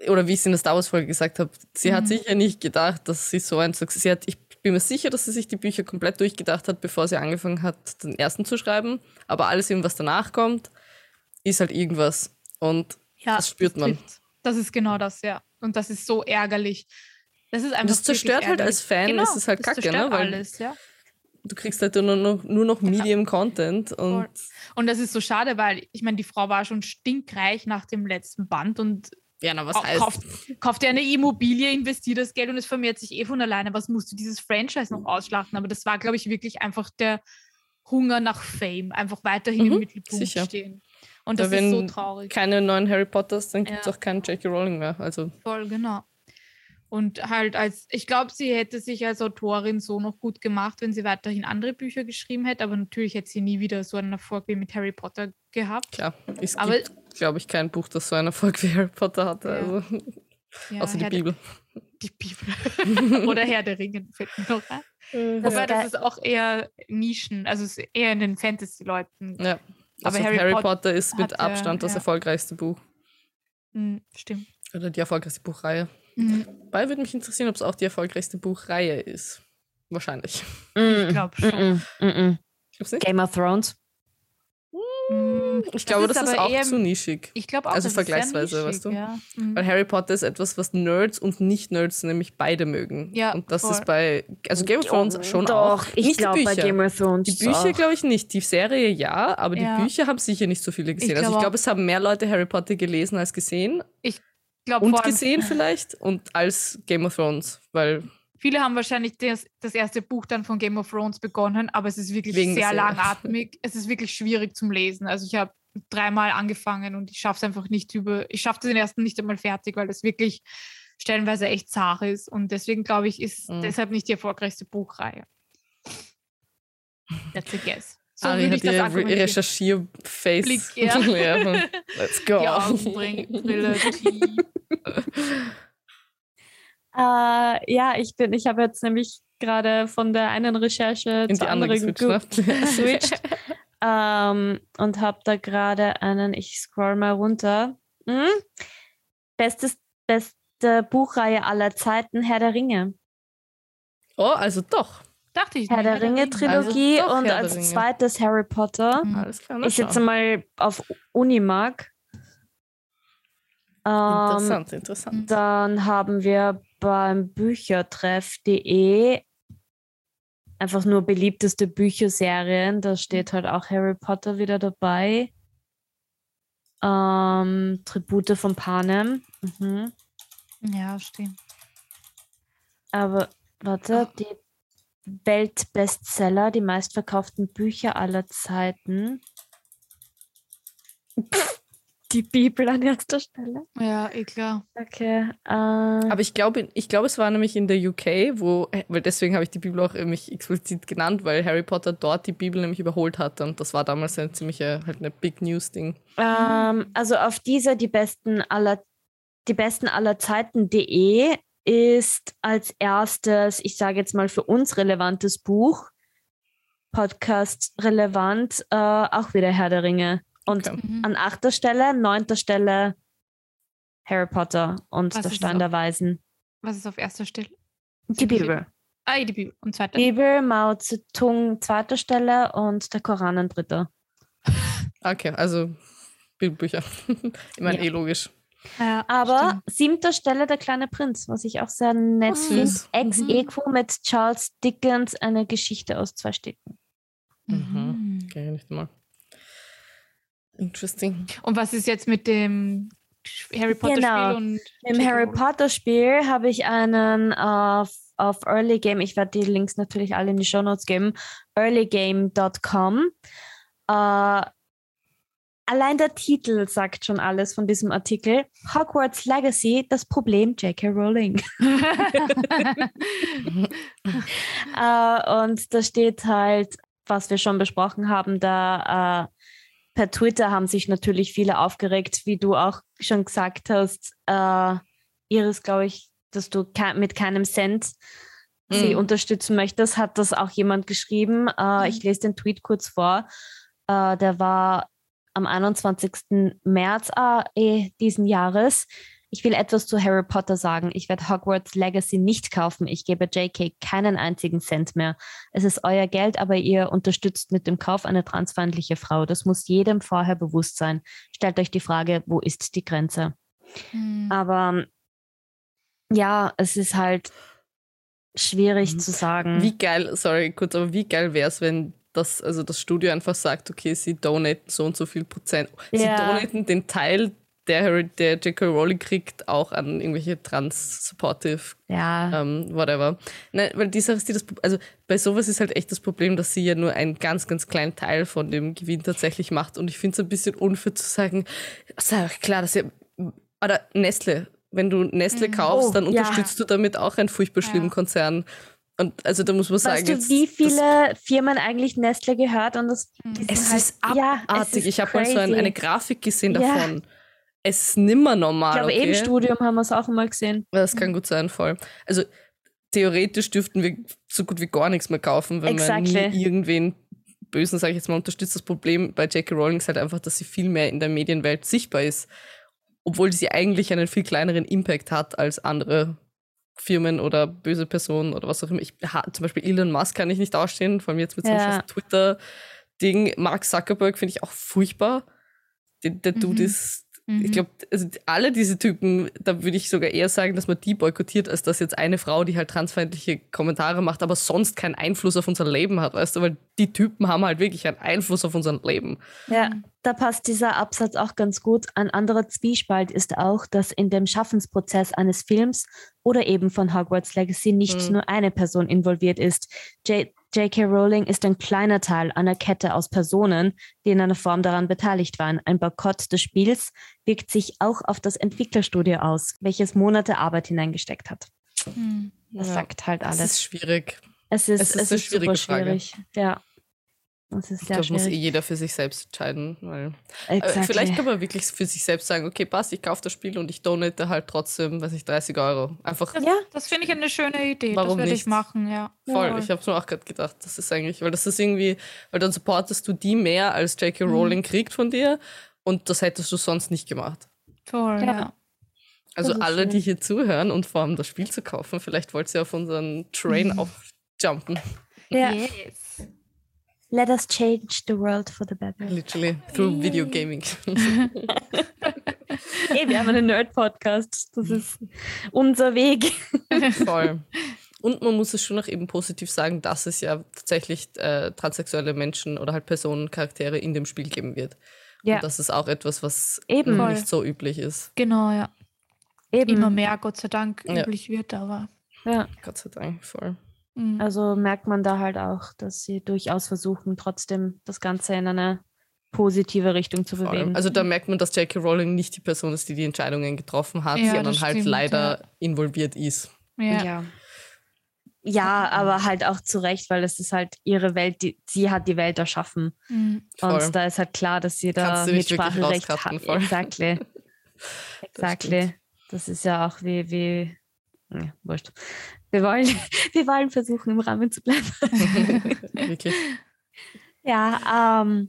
Speaker 1: oder wie ich es in der Star Wars Folge gesagt habe, sie hat
Speaker 3: Mhm.
Speaker 1: sicher nicht gedacht, dass sie so ein Success, sie hat, ich bin mir sicher, dass sie sich die Bücher komplett durchgedacht hat, bevor sie angefangen hat, den ersten zu schreiben, aber alles eben, was danach kommt, ist halt irgendwas und
Speaker 3: ja,
Speaker 1: Das spürt man.
Speaker 3: Das ist genau das, ja. Und das ist so ärgerlich. Das ist einfach
Speaker 1: das zerstört halt als Fan,
Speaker 3: ärgerlich.
Speaker 1: ist es halt
Speaker 3: das
Speaker 1: kacke, ne? Weil
Speaker 3: alles, ja.
Speaker 1: du kriegst halt nur noch, nur noch Medium Content und.
Speaker 3: Und das ist so schade, weil ich meine, die Frau war schon stinkreich nach dem letzten Band und
Speaker 1: ja, na, was heißt,
Speaker 3: kauft, kauft eine Immobilie, investiert das Geld und es vermehrt sich eh von alleine. Was musst du dieses Franchise noch ausschlachten? Aber das war, glaube ich, wirklich einfach der Hunger nach Fame, einfach weiterhin
Speaker 1: Mhm,
Speaker 3: im Mittelpunkt
Speaker 1: sicher.
Speaker 3: stehen. Und
Speaker 1: Da
Speaker 3: das ist so
Speaker 1: wenn
Speaker 3: traurig.
Speaker 1: keine neuen Harry Potters, dann gibt es
Speaker 3: Ja.
Speaker 1: auch keinen J.K. Rowling mehr. Also
Speaker 3: Voll, genau. Und halt als, ich glaube, sie hätte sich als Autorin so noch gut gemacht, wenn sie weiterhin andere Bücher geschrieben hätte, aber natürlich hätte sie nie wieder so einen Erfolg wie mit Harry Potter gehabt.
Speaker 1: klar, es
Speaker 3: Aber-
Speaker 1: gibt, glaube ich, kein Buch, das so einen Erfolg wie Harry Potter hatte.
Speaker 3: Ja.
Speaker 1: Also,
Speaker 3: Ja,
Speaker 1: außer die
Speaker 3: Herr der-
Speaker 1: Bibel.
Speaker 3: Die Bibel. Oder Herr der Ringe fällt mir noch ein.
Speaker 2: Das
Speaker 3: Wobei,
Speaker 2: ist geil.
Speaker 3: das ist auch eher Nischen, also es ist eher in den Fantasy-Leuten.
Speaker 1: Ja.
Speaker 3: Aber
Speaker 1: Also
Speaker 3: Harry
Speaker 1: Harry,
Speaker 3: Pot-
Speaker 1: Potter ist mit Abstand das
Speaker 3: ja.
Speaker 1: erfolgreichste Buch.
Speaker 3: Hm, stimmt.
Speaker 1: Oder die erfolgreichste Buchreihe.
Speaker 3: Hm,
Speaker 1: Dabei würde mich interessieren, ob es auch die erfolgreichste Buchreihe ist. Wahrscheinlich.
Speaker 2: Ich
Speaker 3: glaub schon.
Speaker 1: Glaubst du nicht?
Speaker 2: Game of Thrones.
Speaker 3: Hm,
Speaker 1: Ich glaube, das ist,
Speaker 3: aber
Speaker 1: auch
Speaker 3: eher-
Speaker 1: zu nischig.
Speaker 3: Ich glaube auch,
Speaker 1: also
Speaker 3: das ist sehr
Speaker 1: vergleichsweise, weißt du?
Speaker 3: Ja. Hm.
Speaker 1: Weil Harry Potter ist etwas, was Nerds und Nicht-Nerds nämlich beide mögen.
Speaker 3: Ja,
Speaker 1: und das
Speaker 3: voll.
Speaker 1: ist bei, also Game of Thrones schon
Speaker 2: Doch,
Speaker 1: auch.
Speaker 2: ich
Speaker 1: nicht die
Speaker 2: glaube bei. Game of Thrones.
Speaker 1: Die Bücher glaube ich nicht. Die Serie ja, aber
Speaker 3: Ja.
Speaker 1: die Bücher haben sicher nicht so viele gesehen. also
Speaker 3: glaub
Speaker 1: ich glaube, es haben mehr Leute Harry Potter gelesen als gesehen.
Speaker 3: Ich glaub,
Speaker 1: Und gesehen vielleicht und als Game of Thrones, weil
Speaker 3: viele haben wahrscheinlich das, das erste Buch dann von Game of Thrones begonnen, aber es ist wirklich
Speaker 1: Wegen
Speaker 3: sehr langatmig. es ist wirklich schwierig zum Lesen. Also ich habe dreimal angefangen und ich schaffe es einfach nicht über, ich schaffe den ersten nicht einmal fertig, weil das wirklich stellenweise echt zart ist. Und deswegen glaube ich, ist
Speaker 1: Mhm.
Speaker 3: deshalb nicht die erfolgreichste Buchreihe. That's a guess. So
Speaker 1: Ari
Speaker 3: würde
Speaker 1: hat
Speaker 3: das
Speaker 1: ihr. Recherchier-Face.
Speaker 3: Blick, ja.
Speaker 1: Let's go.
Speaker 3: Die Augenbrille, Tee.
Speaker 2: Äh, ja, ich bin, ich habe jetzt nämlich gerade von der einen Recherche
Speaker 1: In die
Speaker 2: zur
Speaker 1: andere
Speaker 2: anderen
Speaker 1: geswitcht.
Speaker 2: ge-
Speaker 1: ne?
Speaker 2: geswitcht ähm, und habe da gerade einen, ich scroll mal runter. Hm? Bestes, beste Buchreihe aller Zeiten, Herr der Ringe.
Speaker 1: Oh, also doch.
Speaker 3: Dachte ich
Speaker 2: Herr
Speaker 3: nicht.
Speaker 2: der Ringe Trilogie
Speaker 1: Also
Speaker 2: und
Speaker 1: Herr
Speaker 2: als
Speaker 1: Ringe.
Speaker 2: zweites Harry Potter.
Speaker 3: Mhm.
Speaker 1: Alles klar.
Speaker 2: Ich sitze mal auf Unimark. Ähm,
Speaker 1: Interessant, interessant.
Speaker 2: Dann haben wir beim Büchertreff.de einfach nur beliebteste Bücherserien. Da steht halt auch Harry Potter wieder dabei. Ähm, Tribute von Panem. Mhm.
Speaker 3: Ja, stimmt.
Speaker 2: Aber warte, die Weltbestseller, die meistverkauften Bücher aller Zeiten. Die Bibel an erster Stelle.
Speaker 3: Ja, eh klar.
Speaker 2: Okay. Äh,
Speaker 1: Aber ich glaube, ich glaube, es war nämlich in der UK, wo, weil deswegen habe ich die Bibel auch nämlich explizit genannt, weil Harry Potter dort die Bibel nämlich überholt hat. Und das war damals ein ziemliche, halt eine Big News-Ding.
Speaker 2: Ähm, also auf dieser die besten aller die besten aller Zeiten.de ist als erstes, ich sage jetzt mal für uns relevantes Buch, Podcast relevant, äh, auch wieder Herr der Ringe. Und
Speaker 1: Okay.
Speaker 3: Mhm.
Speaker 2: an achter Stelle, neunter Stelle Harry Potter und
Speaker 3: Was
Speaker 2: der Stein der Weisen.
Speaker 3: Was ist auf erster Stelle?
Speaker 2: Die Bibel.
Speaker 3: Ah, die Bibel. Und zweiter.
Speaker 2: Bibel, Mao Zedong zweiter Stelle und der Koran an dritter.
Speaker 1: Okay, also Bibelbücher. ich meine,
Speaker 2: Ja.
Speaker 1: eh logisch.
Speaker 3: Ja,
Speaker 2: Aber
Speaker 3: stimmt.
Speaker 2: siebter Stelle der kleine Prinz, was ich auch sehr nett
Speaker 1: Oh,
Speaker 2: finde. Ex
Speaker 3: Mhm.
Speaker 2: Equo mit Charles Dickens, eine Geschichte aus zwei Städten.
Speaker 1: Mhm. Okay, nicht mal. Interesting.
Speaker 3: Und was ist jetzt mit dem Harry Potter
Speaker 2: Genau.
Speaker 3: Spiel und
Speaker 2: Im. Harry? Potter Spiel habe ich einen auf, auf Early Game, ich werde die Links natürlich alle in die Show Notes geben, earlygame.com. Äh, allein der Titel sagt schon alles von diesem Artikel. Hogwarts Legacy, das Problem J.K. Rowling. Äh, und da steht halt, was wir schon besprochen haben, da äh, per Twitter haben sich natürlich viele aufgeregt, wie du auch schon gesagt hast, äh, Iris, glaube ich, dass du ke mit keinem Cent sie
Speaker 1: Mhm.
Speaker 2: unterstützen möchtest, hat das auch jemand geschrieben. Äh, Ich lese den Tweet kurz vor. Äh, der war am 21. März äh, eh, diesen Jahres. Ich will etwas zu Harry Potter sagen. Ich werde Hogwarts Legacy nicht kaufen. Ich gebe JK keinen einzigen Cent mehr. Es ist euer Geld, aber ihr unterstützt mit dem Kauf eine transfeindliche Frau. Das muss jedem vorher bewusst sein. Stellt euch die Frage, wo ist die Grenze?
Speaker 3: Hm.
Speaker 2: Aber ja, es ist halt schwierig
Speaker 1: Mhm.
Speaker 2: zu sagen.
Speaker 1: Wie geil, sorry, kurz, aber wie geil wäre es, wenn das, also das Studio einfach sagt, okay, sie donaten so und so viel Prozent. Sie
Speaker 2: Ja.
Speaker 1: donaten den Teil, der, Harry- der J.K. Rowling kriegt, auch an irgendwelche trans-supportive
Speaker 2: ja,
Speaker 1: ähm, whatever. Nein, weil die Sache ist, die das, also bei sowas ist halt echt das Problem, dass sie ja nur einen ganz, ganz kleinen Teil von dem Gewinn tatsächlich macht. Und ich finde es ein bisschen unfair zu sagen, sei euch klar, dass ihr, oder Nestle, wenn du Nestle
Speaker 3: Mhm.
Speaker 1: kaufst,
Speaker 2: Oh,
Speaker 1: dann
Speaker 2: ja.
Speaker 1: unterstützt du damit auch einen furchtbar schlimmen
Speaker 3: Ja.
Speaker 1: Konzern. Und also da muss man sagen,
Speaker 2: weißt du, wie viele Firmen eigentlich Nestle gehört und das
Speaker 3: Hm.
Speaker 2: die
Speaker 1: es
Speaker 2: sind
Speaker 1: ist
Speaker 2: halt, ja, es
Speaker 1: abartig.
Speaker 2: ist
Speaker 1: ich habe mal so ein, eine Grafik gesehen
Speaker 2: Ja.
Speaker 1: davon. Es ist nimmer normal.
Speaker 2: Ich glaube,
Speaker 1: okay?
Speaker 2: im Studium haben wir es auch mal gesehen.
Speaker 1: Das kann gut sein, voll. Also theoretisch dürften wir so gut wie gar nichts mehr kaufen, wenn man
Speaker 2: Exactly.
Speaker 1: nie irgendwen Bösen, sage ich jetzt mal, unterstützt. Das Problem bei J.K. Rowling ist halt einfach, dass sie viel mehr in der Medienwelt sichtbar ist, obwohl sie eigentlich einen viel kleineren Impact hat als andere Firmen oder böse Personen oder was auch immer. Ich, zum Beispiel Elon Musk kann ich nicht ausstehen, vor allem jetzt mit so einem
Speaker 2: Ja.
Speaker 1: Twitter-Ding. Mark Zuckerberg finde ich auch furchtbar. Der, der Dude
Speaker 3: Mhm.
Speaker 1: ist
Speaker 3: Mhm.
Speaker 1: Ich glaube, also alle diese Typen, da würde ich sogar eher sagen, dass man die boykottiert, als dass jetzt eine Frau, die halt transfeindliche Kommentare macht, aber sonst keinen Einfluss auf unser Leben hat, weißt du, weil die Typen haben halt wirklich einen Einfluss auf unser Leben.
Speaker 2: Ja, da passt dieser Absatz auch ganz gut. Ein anderer Zwiespalt ist auch, dass in dem Schaffensprozess eines Films oder eben von Hogwarts Legacy nicht
Speaker 1: Mhm.
Speaker 2: nur eine Person involviert ist. J- J.K. Rowling ist ein kleiner Teil einer Kette aus Personen, die in einer Form daran beteiligt waren. Ein Boykott des Spiels wirkt sich auch auf das Entwicklerstudio aus, welches Monate Arbeit hineingesteckt hat.
Speaker 3: Mhm.
Speaker 2: Das
Speaker 1: Ja.
Speaker 2: sagt halt alles.
Speaker 1: ist schwierig.
Speaker 2: Es ist,
Speaker 1: es ist
Speaker 2: es
Speaker 1: eine
Speaker 2: ist super
Speaker 1: schwierige Frage.
Speaker 2: schwierig. Ja. Es ist
Speaker 1: Ich glaube, muss eh jeder für sich selbst entscheiden. Weil, äh,
Speaker 2: Exactly.
Speaker 1: vielleicht kann man wirklich für sich selbst sagen, okay, passt, ich kaufe das Spiel und ich donate halt trotzdem, weiß ich, 30 Euro. Einfach
Speaker 3: Das,
Speaker 2: Ja.
Speaker 3: das finde ich eine schöne Idee.
Speaker 1: Warum
Speaker 3: das werde
Speaker 1: nicht?
Speaker 3: ich machen, ja.
Speaker 1: voll. Ich habe es mir auch gerade gedacht, das ist eigentlich, weil das ist irgendwie, weil dann supportest du die mehr, als J.K.
Speaker 3: Mhm.
Speaker 1: Rowling kriegt von dir und das hättest du sonst nicht gemacht.
Speaker 3: Toll,
Speaker 2: Ja.
Speaker 3: ja.
Speaker 1: Also
Speaker 2: Das
Speaker 1: alle,
Speaker 2: schön.
Speaker 1: die hier zuhören und vor allem das Spiel zu kaufen, vielleicht wollt ihr auf unseren Train
Speaker 3: Mhm.
Speaker 1: aufjumpen.
Speaker 2: Ja.
Speaker 3: Yes.
Speaker 2: Let us change the world for the better.
Speaker 1: Literally. Through Video Gaming.
Speaker 2: Hey, wir haben einen Nerd-Podcast. Das ist unser Weg.
Speaker 1: Voll. Und man muss es schon auch eben positiv sagen, dass es ja tatsächlich äh, transsexuelle Menschen oder halt Personen, Charaktere in dem Spiel geben wird.
Speaker 2: Ja.
Speaker 1: Und das ist auch etwas, was
Speaker 2: Eben.
Speaker 1: noch
Speaker 3: Voll.
Speaker 1: nicht so üblich ist.
Speaker 3: Genau, ja.
Speaker 2: Eben.
Speaker 3: Immer mehr, Gott sei Dank,
Speaker 1: Ja.
Speaker 3: üblich wird, aber.
Speaker 2: Ja.
Speaker 1: Gott sei Dank, voll.
Speaker 3: Mhm.
Speaker 2: Also merkt man da halt auch, dass sie durchaus versuchen, trotzdem das Ganze in eine positive Richtung zu bewegen.
Speaker 1: Also da merkt man, dass J.K. Rowling nicht die Person ist, die die Entscheidungen getroffen hat,
Speaker 3: Ja,
Speaker 1: sondern halt
Speaker 3: stimmt,
Speaker 1: leider involviert ist.
Speaker 3: ja.
Speaker 2: ja. Ja, aber halt auch zu Recht, weil es ist halt ihre Welt, die, sie hat die Welt erschaffen.
Speaker 3: Mhm.
Speaker 1: Voll.
Speaker 2: Und da ist halt klar, dass sie da Mitspracherecht hat.
Speaker 1: voll.
Speaker 2: Exactly.
Speaker 1: Das
Speaker 2: Exactly. Das ist ja auch wie, wie ja, wurscht. Wir wollen, wir wollen versuchen, im Rahmen zu bleiben.
Speaker 1: Wirklich.
Speaker 2: Ja, ähm,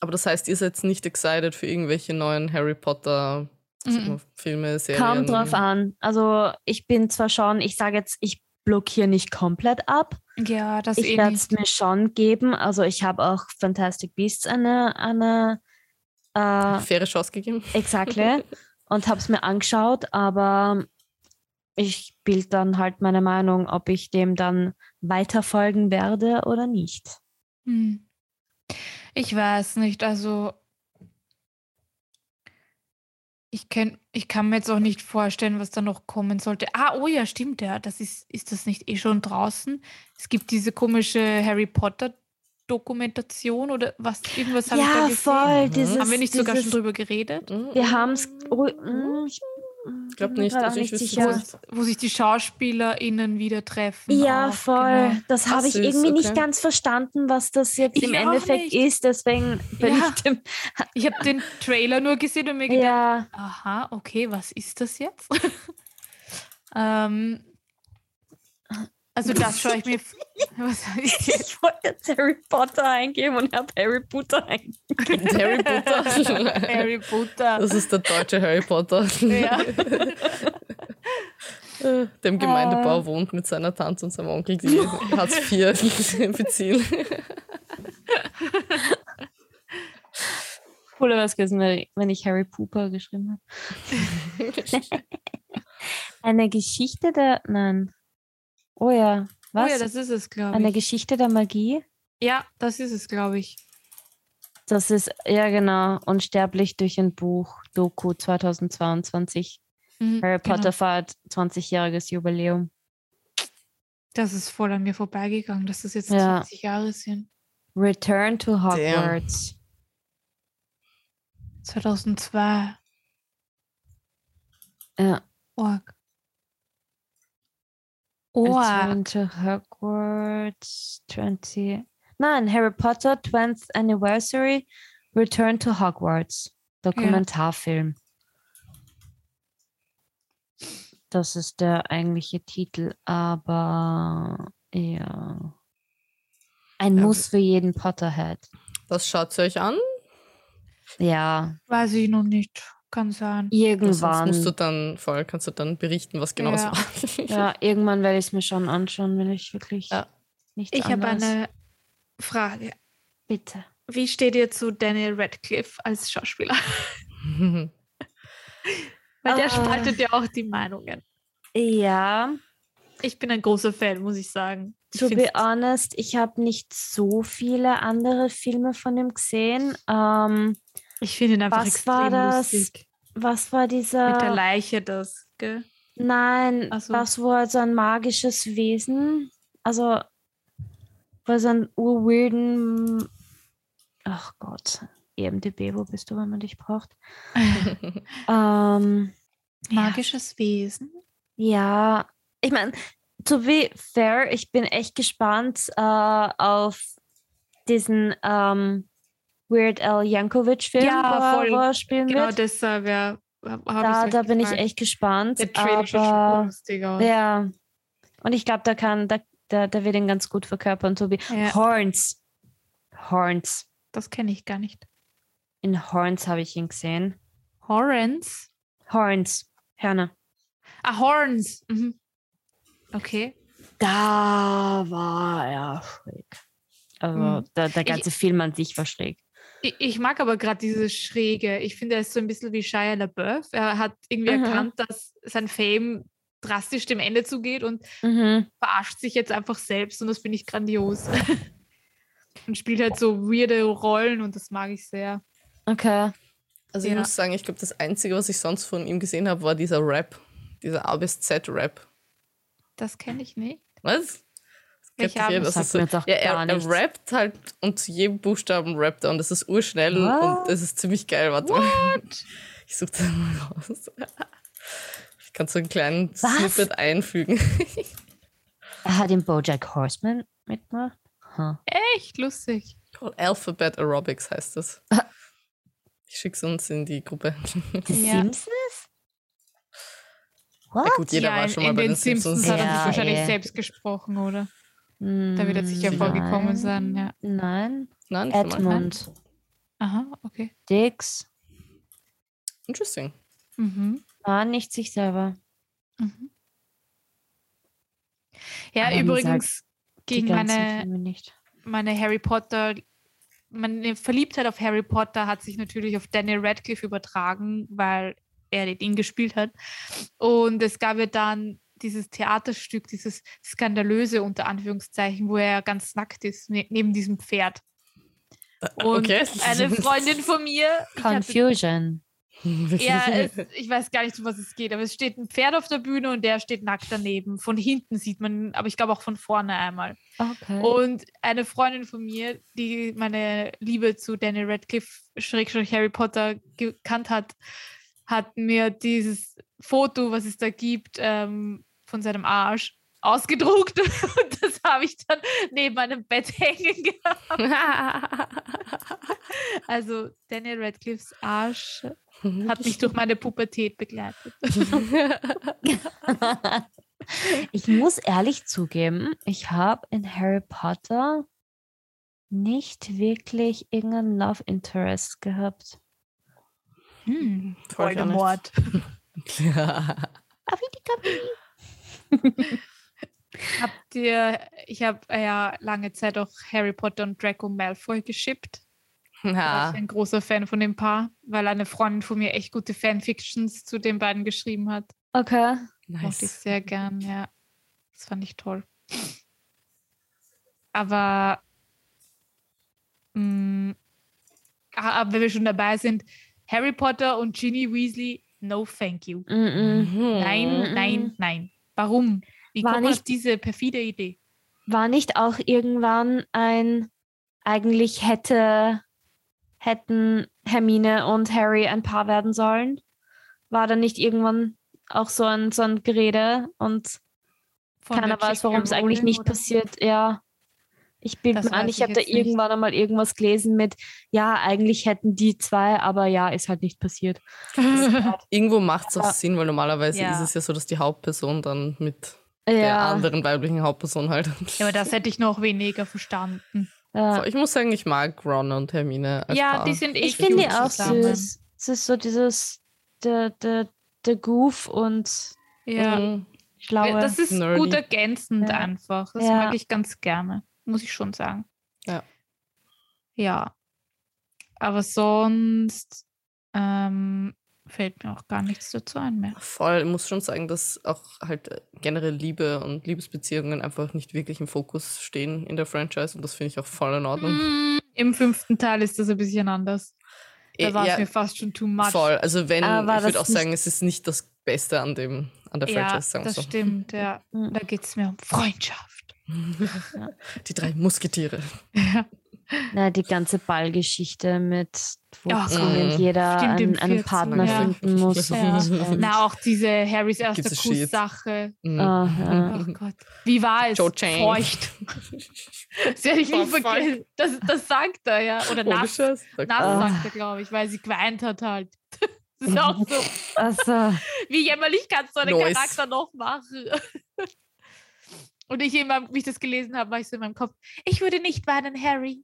Speaker 1: Aber das heißt, ihr seid nicht excited für irgendwelche neuen Harry Potter
Speaker 3: Mhm.
Speaker 1: Filme, Serien?
Speaker 2: kommt drauf an. Also ich bin zwar schon, ich sage jetzt, ich blockiere nicht komplett ab.
Speaker 3: ja, das
Speaker 2: Ich
Speaker 3: eh
Speaker 2: werde es mir schon geben. Also ich habe auch Fantastic Beasts eine, eine äh,
Speaker 1: Faire Chance gegeben?
Speaker 2: Exactly. und habe es mir angeschaut, aber ich bild dann halt meine Meinung, ob ich dem dann weiterfolgen werde oder nicht.
Speaker 3: Hm. Ich weiß nicht, also ich, kenn, ich kann mir jetzt auch nicht vorstellen, was da noch kommen sollte. Ah, oh ja, stimmt ja. Das ist, ist das nicht eh schon draußen? Es gibt diese komische Harry Potter Dokumentation oder was, irgendwas habe ich da
Speaker 2: Ja,
Speaker 3: gesehen.
Speaker 2: voll. Dieses,
Speaker 3: Haben wir nicht sogar schon
Speaker 2: dieses,
Speaker 3: drüber geredet?
Speaker 2: Wir haben es. Ich
Speaker 1: Ich glaube nicht, also ich wüsste
Speaker 3: Wo,
Speaker 1: nicht.
Speaker 3: wo sich die SchauspielerInnen wieder treffen.
Speaker 2: Ja,
Speaker 3: auch,
Speaker 2: voll.
Speaker 3: genau.
Speaker 2: Das habe ich
Speaker 1: süß,
Speaker 2: irgendwie nicht
Speaker 1: okay.
Speaker 2: ganz verstanden, was das jetzt
Speaker 3: Ich
Speaker 2: im Endeffekt
Speaker 3: nicht.
Speaker 2: ist. Deswegen bin
Speaker 3: Ja.
Speaker 2: ich dem.
Speaker 3: Ich habe den Trailer nur gesehen und mir gedacht,
Speaker 2: Ja,
Speaker 3: Aha, okay, was ist das jetzt? ähm, also das schaue ich mir. Was jetzt?
Speaker 2: ich wollte jetzt Harry Potter eingeben und habe Harry Potter eingegeben.
Speaker 1: Harry Potter.
Speaker 3: Harry Potter.
Speaker 1: Das ist der deutsche Harry Potter.
Speaker 3: Ja.
Speaker 1: Der im Gemeindebau wohnt mit seiner Tante und seinem Onkel, die Hartz IV beziehen.
Speaker 2: Cooler wäre es gewesen, wenn ich- wenn ich Harry Pooper geschrieben habe. Eine Geschichte der. Nein. Oh ja.
Speaker 3: Oh
Speaker 2: Was?
Speaker 3: ja, das ist es, glaube
Speaker 2: Eine
Speaker 3: ich.
Speaker 2: Geschichte der Magie?
Speaker 3: Ja, das ist es, glaube ich.
Speaker 2: Das ist, ja genau, Unsterblich durch ein Buch, Doku 2022.
Speaker 3: Mhm,
Speaker 2: Harry
Speaker 3: genau.
Speaker 2: Potter feiert 20-jähriges Jubiläum.
Speaker 3: Das ist voll an mir vorbeigegangen, dass das jetzt
Speaker 2: Ja.
Speaker 3: 20 Jahre sind.
Speaker 2: Return to Hogwarts.
Speaker 3: 2002.
Speaker 2: Ja.
Speaker 3: Org.
Speaker 2: Return to Hogwarts 20. Nein, Harry Potter 20th Anniversary Return to Hogwarts. Dokumentarfilm. Das ist der eigentliche Titel, aber ja. Ein
Speaker 1: Ja,
Speaker 2: Muss für jeden Potterhead.
Speaker 1: Das schaut ihr euch an.
Speaker 2: Ja,
Speaker 3: Weiß ich noch nicht. Kann sein.
Speaker 1: Sonst
Speaker 2: irgendwann.
Speaker 1: musst du dann voll, kannst du dann berichten, was genau
Speaker 3: Ja.
Speaker 1: es war.
Speaker 2: Ja, irgendwann werde ich es mir schon anschauen, wenn ich wirklich
Speaker 1: Ja.
Speaker 2: nicht
Speaker 3: Ich habe eine Frage.
Speaker 2: Bitte.
Speaker 3: Wie steht ihr zu Daniel Radcliffe als Schauspieler? Weil der
Speaker 2: Ah.
Speaker 3: spaltet ja auch die Meinungen.
Speaker 2: Ja,
Speaker 3: Ich bin ein großer Fan, muss ich sagen. Ich
Speaker 2: to be honest, ich habe nicht so viele andere Filme von ihm gesehen. Ähm,
Speaker 3: ich finde ihn einfach
Speaker 2: was
Speaker 3: extrem
Speaker 2: war das?
Speaker 3: lustig.
Speaker 2: Was war dieser?
Speaker 3: Mit der Leiche das, gell?
Speaker 2: Nein,
Speaker 3: so.
Speaker 2: was wo er so ein magisches Wesen, also wo er so einen urweirden, ach Gott, EMDB, wo bist du, wenn man dich braucht? Ähm,
Speaker 3: Magisches Wesen.
Speaker 2: ja, ich meine, to be fair, ich bin echt gespannt äh, auf diesen ähm, Weird Al Yankovic-Film,
Speaker 3: Ja,
Speaker 2: wo, er- spielen
Speaker 3: Genau
Speaker 2: wird.
Speaker 3: deshalb, ja. Hab, hab
Speaker 2: Da, da bin ich echt gespannt.
Speaker 3: Der Trailer
Speaker 2: aber,
Speaker 3: lustig aus.
Speaker 2: Ja. Und ich glaube, da kann, da, der, der wird ihn ganz gut verkörpern, Tobi.
Speaker 3: Ja.
Speaker 2: Horns. Horns.
Speaker 3: Das kenne ich gar nicht.
Speaker 2: In Horns habe ich ihn gesehen.
Speaker 3: Horns?
Speaker 2: Horns. Hörner.
Speaker 3: Ah, Horns. Mhm. Okay.
Speaker 2: Da war er schräg. Also
Speaker 3: Mhm.
Speaker 2: der, der ganze Film an sich war schräg.
Speaker 3: Ich, ich mag aber gerade dieses Schräge. Ich finde, er ist so ein bisschen wie Shia LaBeouf. Er hat irgendwie
Speaker 2: Mhm.
Speaker 3: erkannt, dass sein Fame drastisch dem Ende zugeht und
Speaker 2: Mhm.
Speaker 3: verarscht sich jetzt einfach selbst und das finde ich grandios. und spielt halt so weirde Rollen und das mag ich sehr.
Speaker 2: Okay.
Speaker 1: Also ich
Speaker 3: Ja.
Speaker 1: muss sagen, ich glaube, das Einzige, was ich sonst von ihm gesehen habe, war dieser Rap. Dieser A bis Z-Rap.
Speaker 3: Das kenne ich nicht.
Speaker 1: Was? Jeder,
Speaker 2: Das
Speaker 1: das ist
Speaker 2: sagt
Speaker 1: so,
Speaker 2: mir jetzt auch
Speaker 1: ja, er, er rappt halt und zu jedem Buchstaben rappt er und das ist urschnell
Speaker 2: What?
Speaker 1: und das ist ziemlich geil. Warte mal. Ich suche das mal raus. Ich kann so einen kleinen
Speaker 2: Was?
Speaker 1: Snippet einfügen.
Speaker 2: Er hat in Bojack Horseman mitgemacht. Huh.
Speaker 3: Echt lustig.
Speaker 1: Alphabet Aerobics heißt das. Ich schicke es uns in die Gruppe.
Speaker 2: The
Speaker 3: Ja.
Speaker 2: Simpsons? What?
Speaker 1: Ja gut, jeder
Speaker 3: ja,
Speaker 1: war
Speaker 3: in,
Speaker 1: schon mal
Speaker 3: in
Speaker 1: bei
Speaker 3: den
Speaker 1: den Simpsons.
Speaker 3: Hat er
Speaker 2: Ja,
Speaker 3: sich wahrscheinlich
Speaker 2: eh.
Speaker 3: selbst gesprochen, oder? Da wird er sicher vorgekommen
Speaker 2: nein.
Speaker 3: sein, ja.
Speaker 2: Nein.
Speaker 1: Nein.
Speaker 2: Edmund.
Speaker 3: Aha, okay.
Speaker 2: Dix.
Speaker 1: Interesting.
Speaker 3: Mhm.
Speaker 2: War nicht sich selber.
Speaker 3: Mhm. Ja,
Speaker 2: Aber
Speaker 3: übrigens gegen meine, meine Harry Potter, meine Verliebtheit auf Harry Potter hat sich natürlich auf Daniel Radcliffe übertragen, weil er ihn gespielt hat. Und es gab ja dann dieses Theaterstück, dieses skandalöse unter Anführungszeichen, wo er ganz nackt ist, ne neben diesem Pferd. Und
Speaker 1: okay.
Speaker 3: eine Freundin von mir,
Speaker 2: Confusion.
Speaker 3: Ja, es, ich weiß gar nicht, um was es geht, aber es steht ein Pferd auf der Bühne und der steht nackt daneben. Von hinten sieht man, aber ich glaube auch von vorne einmal.
Speaker 2: Okay.
Speaker 3: Und eine Freundin von mir, die meine Liebe zu Daniel Radcliffe, Schrägstrich Harry Potter gekannt hat, hat mir dieses Foto, was es da gibt, ähm, von seinem Arsch ausgedruckt und das habe ich dann neben meinem Bett hängen gehabt. Also Daniel Radcliffes Arsch hat mich durch meine Pubertät begleitet.
Speaker 2: ich muss ehrlich zugeben, ich habe in Harry Potter nicht wirklich irgendeinen Love Interest gehabt.
Speaker 3: Hm,
Speaker 1: Voll gar nicht.
Speaker 3: Habt ihr, ich habe ja lange Zeit auch Harry Potter und Draco Malfoy geschippt. Da war
Speaker 1: ja.
Speaker 3: ich ein großer Fan von dem Paar, weil eine Freundin von mir echt gute Fanfictions zu den beiden geschrieben hat.
Speaker 2: Okay.
Speaker 3: Mochte ich
Speaker 1: Nice.
Speaker 3: sehr gern, ja. Das fand ich toll. Aber, mh, ah, aber wenn wir schon dabei sind, Harry Potter und Ginny Weasley, no thank you.
Speaker 2: Mm -mm.
Speaker 3: Nein, nein, nein. Warum? Wie
Speaker 2: War
Speaker 3: kommt man auf
Speaker 2: nicht-
Speaker 3: diese perfide Idee?
Speaker 2: War nicht auch irgendwann ein, eigentlich hätte, hätten Hermine und Harry ein Paar werden sollen? War da nicht irgendwann auch so ein, so ein Gerede und
Speaker 3: Von
Speaker 2: keiner weiß, warum es eigentlich nicht
Speaker 3: oder?
Speaker 2: passiert? Ja. Ich bilde
Speaker 3: Das
Speaker 2: mir an, ich
Speaker 3: ich
Speaker 2: habe da
Speaker 3: nicht.
Speaker 2: irgendwann einmal irgendwas gelesen mit, ja, eigentlich hätten die zwei, aber ja, ist halt nicht passiert.
Speaker 1: Irgendwo macht es auch. Sinn, weil normalerweise
Speaker 3: Ja.
Speaker 1: ist es ja so, dass die Hauptperson dann mit der
Speaker 2: Ja,
Speaker 1: anderen weiblichen Hauptperson halt.
Speaker 3: Ja, aber das hätte ich noch weniger verstanden.
Speaker 2: ja.
Speaker 1: So, ich muss sagen, ich mag Ron und Hermine. Als
Speaker 3: ja,
Speaker 1: Paar.
Speaker 3: die sind
Speaker 2: ich
Speaker 3: echt
Speaker 2: finde die auch
Speaker 3: zusammen.
Speaker 2: süß. Es ist so dieses, der, der, der Goof und
Speaker 3: Ja,
Speaker 1: Mhm.
Speaker 2: schlaue.
Speaker 3: das ist
Speaker 1: nerdy.
Speaker 3: gut ergänzend
Speaker 2: Ja.
Speaker 3: einfach. Das
Speaker 2: Ja.
Speaker 3: mag ich ganz gerne, muss ich schon sagen.
Speaker 1: Ja.
Speaker 3: Ja. Aber sonst, ähm, fällt mir auch gar nichts dazu ein mehr.
Speaker 1: Voll, ich muss schon sagen, dass auch halt äh, generell Liebe und Liebesbeziehungen einfach nicht wirklich im Fokus stehen in der Franchise und das finde ich auch voll in Ordnung.
Speaker 3: Mm, Im fünften Teil ist das ein bisschen anders. Da
Speaker 1: Eh,
Speaker 3: war es
Speaker 1: ja,
Speaker 3: mir fast schon too much.
Speaker 1: Voll, also wenn,
Speaker 2: Aber
Speaker 1: ich würde
Speaker 2: das
Speaker 1: auch sagen, es ist nicht das Beste an dem, an der
Speaker 3: ja,
Speaker 1: Franchise, sagen wir
Speaker 3: das
Speaker 1: so.
Speaker 3: stimmt, ja. Da geht es mir um Freundschaft.
Speaker 1: Die drei Musketiere.
Speaker 3: Ja.
Speaker 2: Na, die ganze Ballgeschichte mit, wo
Speaker 3: Ja,
Speaker 2: zwingend
Speaker 1: Gott.
Speaker 2: jeder einen, einen
Speaker 3: 14,
Speaker 2: Partner
Speaker 3: ja.
Speaker 2: finden muss.
Speaker 1: Ja.
Speaker 2: Und, und,
Speaker 3: Na, auch diese Harrys erste. Kuss-Sache.
Speaker 1: Mhm.
Speaker 2: ah, ja.
Speaker 3: Oh Gott. Wie war es?
Speaker 1: Joe Chang.
Speaker 3: Feucht. Das werde ich
Speaker 1: Oh,
Speaker 3: nie
Speaker 1: fuck.
Speaker 3: vergessen. Das, das sagt er, ja. Oder
Speaker 1: Ohne
Speaker 3: nass. Nass
Speaker 2: Ah.
Speaker 3: sagt er, glaube ich, weil sie geweint hat halt. Das ist auch so.
Speaker 2: Also,
Speaker 3: Wie jämmerlich kannst du einen
Speaker 1: Nice.
Speaker 3: Charakter noch machen? Und ich immer, wie ich das gelesen habe, war ich so in meinem Kopf, ich würde nicht weinen, Harry.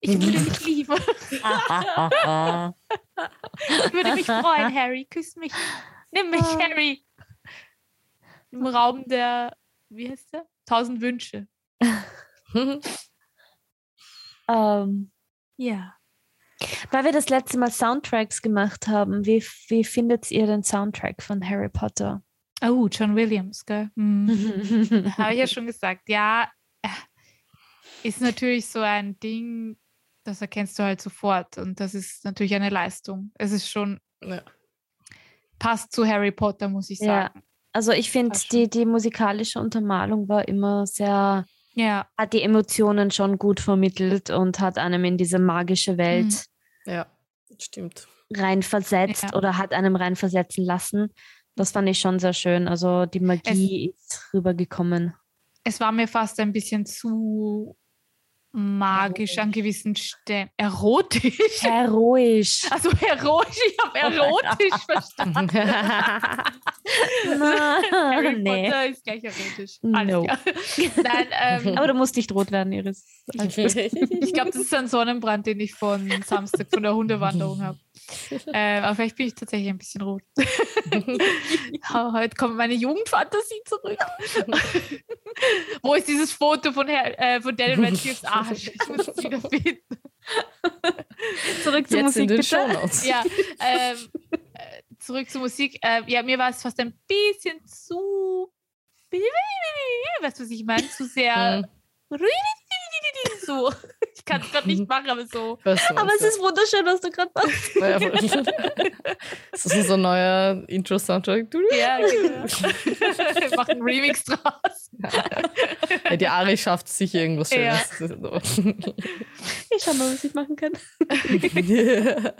Speaker 3: Ich würde dich lieben. Ich würde mich freuen, Harry. Küss mich. Nimm mich,
Speaker 2: Ah.
Speaker 3: Harry. Im Raum der, wie heißt der? Tausend Wünsche.
Speaker 2: ähm,
Speaker 3: Ja.
Speaker 2: weil wir das letzte Mal Soundtracks gemacht haben, wie, wie findet ihr den Soundtrack von Harry Potter?
Speaker 3: Oh, John Williams, gell? Hm. Habe ich ja schon gesagt. Ja, äh, ist natürlich so ein Ding, das erkennst du halt sofort. Und das ist natürlich eine Leistung. Es ist schon,
Speaker 1: ja.
Speaker 3: passt zu Harry Potter, muss ich
Speaker 2: Ja.
Speaker 3: sagen.
Speaker 2: Also ich finde, die, die musikalische Untermalung war immer sehr,
Speaker 3: Ja,
Speaker 2: hat die Emotionen schon gut vermittelt und hat einem in diese magische Welt
Speaker 1: ja, stimmt.
Speaker 2: reinversetzt
Speaker 3: Ja.
Speaker 2: oder hat einem reinversetzen lassen. Das fand ich schon sehr schön. Also die Magie ist rübergekommen.
Speaker 3: es war mir fast ein bisschen zu magisch an gewissen Stellen. Erotisch?
Speaker 2: Heroisch.
Speaker 3: Also heroisch, ich habe erotisch verstanden. Harry
Speaker 2: nee.
Speaker 3: Potter ist gleich erotisch. Alles
Speaker 2: No.
Speaker 3: Nein, ähm,
Speaker 2: Aber du musst nicht rot werden, Iris.
Speaker 3: ich glaube, das ist ein Sonnenbrand, den ich von Samstag von der Hundewanderung habe. Ähm, aber vielleicht bin ich tatsächlich ein bisschen rot. Heute kommt meine Jugendfantasie zurück. Wo ist dieses Foto von, Herr, äh, von Daniel Radcliffe's Arsch? Ich muss es wieder finden.
Speaker 2: Zurück zur
Speaker 1: Jetzt in
Speaker 2: Musik,
Speaker 1: den
Speaker 2: bitte.
Speaker 3: Ja, ähm, äh, zurück zur Musik. Äh, ja, mir war es fast ein bisschen zu. Weißt du, was ich meine? Zu sehr. So. Ich kann es gerade nicht machen, aber so.
Speaker 1: Weißt du,
Speaker 2: Aber es ist wunderschön, was du gerade machst.
Speaker 1: Ja, voll. Das ist unser neuer Intro-Soundtrack. Du-
Speaker 3: Ja, genau. Wir machen einen Remix draus.
Speaker 1: Ja, die Ari schafft sicher irgendwas
Speaker 3: Ja.
Speaker 1: Schönes.
Speaker 2: Ich schau mal, was ich machen kann.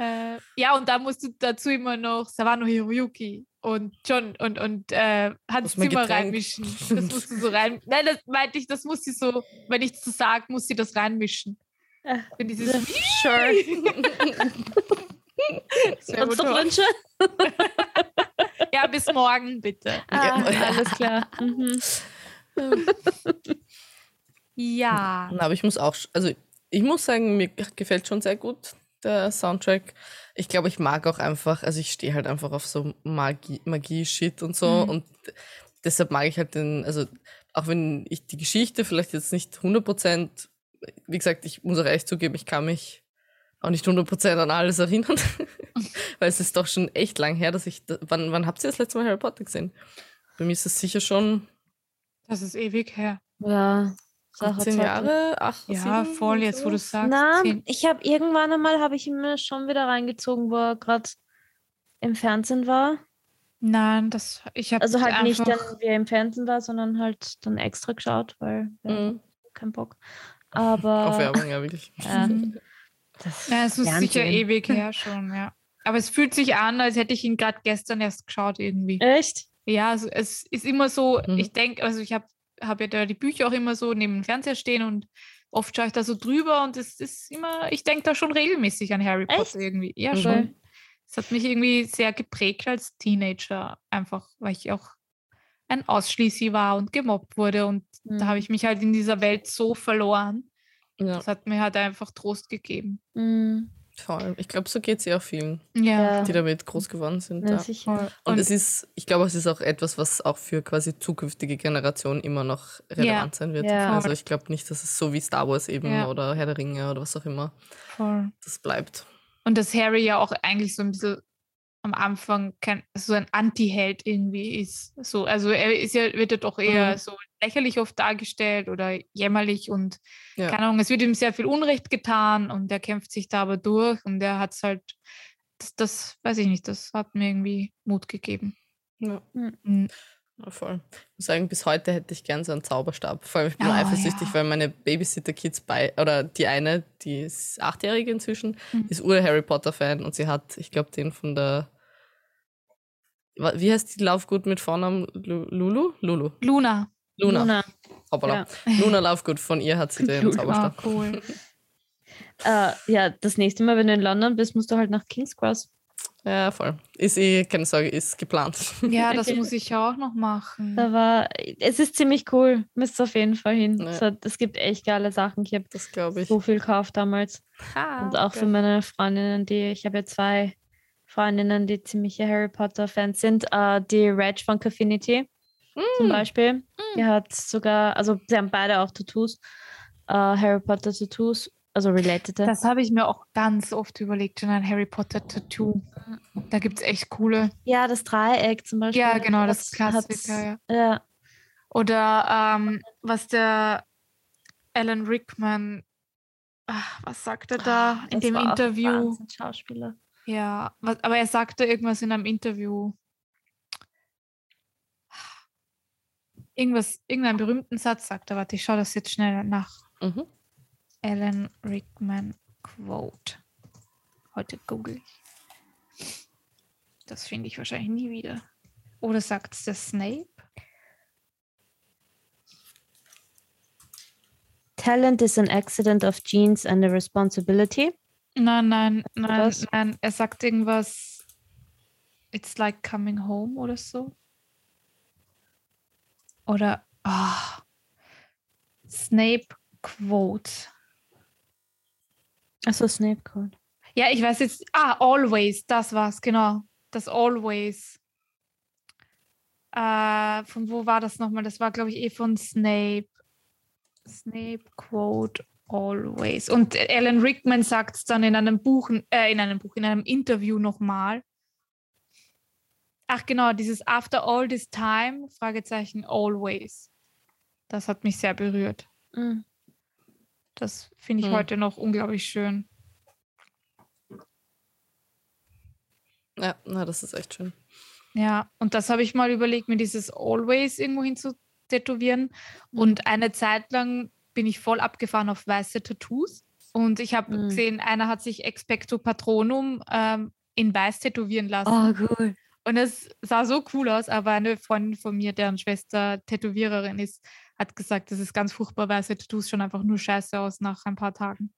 Speaker 3: Äh, ja, und da musst du dazu immer noch Sawano Hiroyuki und John und, und äh, Hans Zimmer
Speaker 1: Getränk-
Speaker 3: reinmischen. Das musst du so rein. Nein, das meinte ich, das muss sie so, wenn ich so sage, muss sie das reinmischen. Wenn dieses
Speaker 2: Sure. Wünsche?
Speaker 3: Ja, bis morgen, bitte.
Speaker 2: Ah, alles klar. Mhm.
Speaker 3: Ja.
Speaker 1: Na, aber ich muss auch, also ich muss sagen, mir gefällt schon sehr gut der Soundtrack. Ich glaube, ich mag auch einfach, also ich stehe halt einfach auf so Magie- Magie-Shit und so
Speaker 3: Mhm.
Speaker 1: und deshalb mag ich halt den, also auch wenn ich die Geschichte vielleicht jetzt nicht 100%, wie gesagt, ich muss auch ehrlich zugeben, ich kann mich auch nicht 100% an alles erinnern, weil es ist doch schon echt lang her, dass ich, da, wann, wann habt ihr das letzte Mal Harry Potter gesehen? Bei mir ist es sicher schon
Speaker 3: Das ist ewig her.
Speaker 2: Ja, Sache
Speaker 1: 10
Speaker 2: Zeit.
Speaker 1: Jahre, 8,
Speaker 3: Ja, voll, jetzt wo du es sagst.
Speaker 2: Na, ich habe irgendwann einmal habe ich ihn mir schon wieder reingezogen, wo er gerade im Fernsehen war.
Speaker 3: Nein, das ich habe
Speaker 2: Also halt nicht, dann, wie er im Fernsehen war, sondern halt dann extra geschaut, weil ja,
Speaker 1: Mhm.
Speaker 2: kein Bock. Aber
Speaker 1: Auf Werbung, ja, wirklich.
Speaker 2: ja, das
Speaker 3: Ja, es ist sicher
Speaker 2: Fernsehen.
Speaker 3: ewig her schon, ja. Aber es fühlt sich an, als hätte ich ihn gerade gestern erst geschaut irgendwie.
Speaker 2: Echt?
Speaker 3: Ja, also es ist immer so,
Speaker 1: Mhm.
Speaker 3: ich denke, also ich habe hab ja da die Bücher auch immer so neben dem Fernseher stehen und oft schaue ich da so drüber und es ist immer, ich denke da schon regelmäßig an Harry
Speaker 2: Echt?
Speaker 3: Potter irgendwie. Ja,
Speaker 1: Mhm.
Speaker 3: schon. Es hat mich irgendwie sehr geprägt als Teenager, einfach weil ich auch ein Ausschließi war und gemobbt wurde und da habe
Speaker 2: Mhm.
Speaker 3: ich mich halt in dieser Welt so verloren.
Speaker 1: Ja,
Speaker 3: Das hat mir halt einfach Trost gegeben.
Speaker 2: Mhm.
Speaker 1: Voll. Ich glaube, so geht es ja auch vielen,
Speaker 2: Ja.
Speaker 1: die damit groß geworden sind.
Speaker 2: Ja,
Speaker 1: Ja.
Speaker 2: sicher.
Speaker 3: Voll.
Speaker 1: Und, es ist, ich glaube, es ist auch etwas, was auch für quasi zukünftige Generationen immer noch relevant sein wird.
Speaker 2: Ja.
Speaker 1: Also ich glaube nicht, dass es so wie Star Wars eben
Speaker 3: Ja.
Speaker 1: oder Herr der Ringe oder was auch immer,
Speaker 3: voll.
Speaker 1: das bleibt.
Speaker 3: Und dass Harry ja auch eigentlich so ein bisschen am Anfang kein, so ein Anti-Held irgendwie ist. So, also er ist ja, wird ja doch eher
Speaker 1: Mhm.
Speaker 3: so lächerlich oft dargestellt oder jämmerlich und
Speaker 1: Ja.
Speaker 3: keine Ahnung, es wird ihm sehr viel Unrecht getan und er kämpft sich da aber durch und er hat es halt, das, das weiß ich nicht, das hat mir irgendwie Mut gegeben.
Speaker 1: Ja.
Speaker 3: Mhm.
Speaker 1: Ja, voll. Ich muss sagen, bis heute hätte ich gern so einen Zauberstab. Vor allem, ich bin
Speaker 3: Oh,
Speaker 1: eifersüchtig,
Speaker 3: ja.
Speaker 1: weil meine Babysitter-Kids bei, oder die eine, die ist achtjährige inzwischen,
Speaker 3: Mhm.
Speaker 1: ist ur-Harry Potter-Fan und sie hat, ich glaube, den von der, wie heißt die Laufgut mit Vornamen? Lu- Lulu? Lulu.
Speaker 3: Luna.
Speaker 1: Luna.
Speaker 2: Luna.
Speaker 1: Hoppala. Luna Laufgut, von ihr hat sie den.
Speaker 3: Ah,
Speaker 1: Zauberstab.
Speaker 3: cool.
Speaker 2: Äh, ja, das nächste Mal, wenn du in London bist, musst du halt nach King's Cross.
Speaker 1: Ja, voll. Ist eh, keine Sorge, ist geplant.
Speaker 3: Ja, das
Speaker 2: Okay.
Speaker 3: muss ich ja auch noch machen.
Speaker 2: Da war, es ist ziemlich cool. Müsst auf jeden Fall hin.
Speaker 1: Ja.
Speaker 2: Es, hat, es gibt echt geile Sachen. Ich habe
Speaker 1: Das glaube ich.
Speaker 2: so viel gekauft damals.
Speaker 3: Ah,
Speaker 2: Und auch für meine Freundinnen, die, ich habe ja zwei Freundinnen, die ziemliche Harry Potter-Fans sind. Äh, die Reg von Caffinity zum
Speaker 1: Mm.
Speaker 2: Beispiel. Die hat sogar, also sie haben beide auch Tattoos, äh, Harry Potter-Tattoos, also related.
Speaker 3: Das habe ich mir auch ganz oft überlegt, schon ein Harry Potter Tattoo. Da gibt es echt coole.
Speaker 2: Ja, das Dreieck zum Beispiel.
Speaker 3: Ja, genau, das
Speaker 2: hat-
Speaker 3: Klassiker, ja.
Speaker 2: Ja,
Speaker 3: Oder ähm, was der Alan Rickman, ach, was sagt er da in
Speaker 2: Ah, das
Speaker 3: dem Interview?
Speaker 2: Schauspieler.
Speaker 3: Ja, was, aber er sagte irgendwas in einem Interview. Irgendwas, irgendeinen berühmten Satz sagt er. Warte, ich schaue das jetzt schnell nach.
Speaker 1: Mhm.
Speaker 3: Alan Rickman Quote. Heute google ich. Das finde ich wahrscheinlich nie wieder. Oder sagt es der Snape?
Speaker 2: Talent is an accident of genes and a responsibility.
Speaker 3: Nein, nein, nein, nein. Er sagt irgendwas. It's like coming home oder so. Oder ah, Snape Quote.
Speaker 2: Achso, Snape Code.
Speaker 3: Ja, ich weiß jetzt. Ah, always, das war's, genau. Das always. Äh, von wo war das nochmal? Das war, glaube ich, eh von Snape. Snape Quote always. Und Alan Rickman sagt es dann in einem Buch, äh, in einem Buch, in einem Interview nochmal. Ach genau, dieses After all this time, Fragezeichen always. Das hat mich sehr berührt.
Speaker 2: Mhm.
Speaker 3: Das finde ich
Speaker 1: Hm.
Speaker 3: heute noch unglaublich schön.
Speaker 1: Ja, na, das ist echt schön.
Speaker 3: Ja, und das habe ich mal überlegt, mir dieses Always irgendwo hin zu tätowieren. Und eine Zeit lang bin ich voll abgefahren auf weiße Tattoos. Und ich habe
Speaker 2: Mhm.
Speaker 3: gesehen, einer hat sich Expecto Patronum ähm, in weiß tätowieren lassen.
Speaker 2: Oh, cool.
Speaker 3: Und es sah so cool aus, aber eine Freundin von mir, deren Schwester Tätowiererin ist, hat gesagt, das ist ganz furchtbar, weiße Tattoos schon einfach nur scheiße aus nach ein paar Tagen.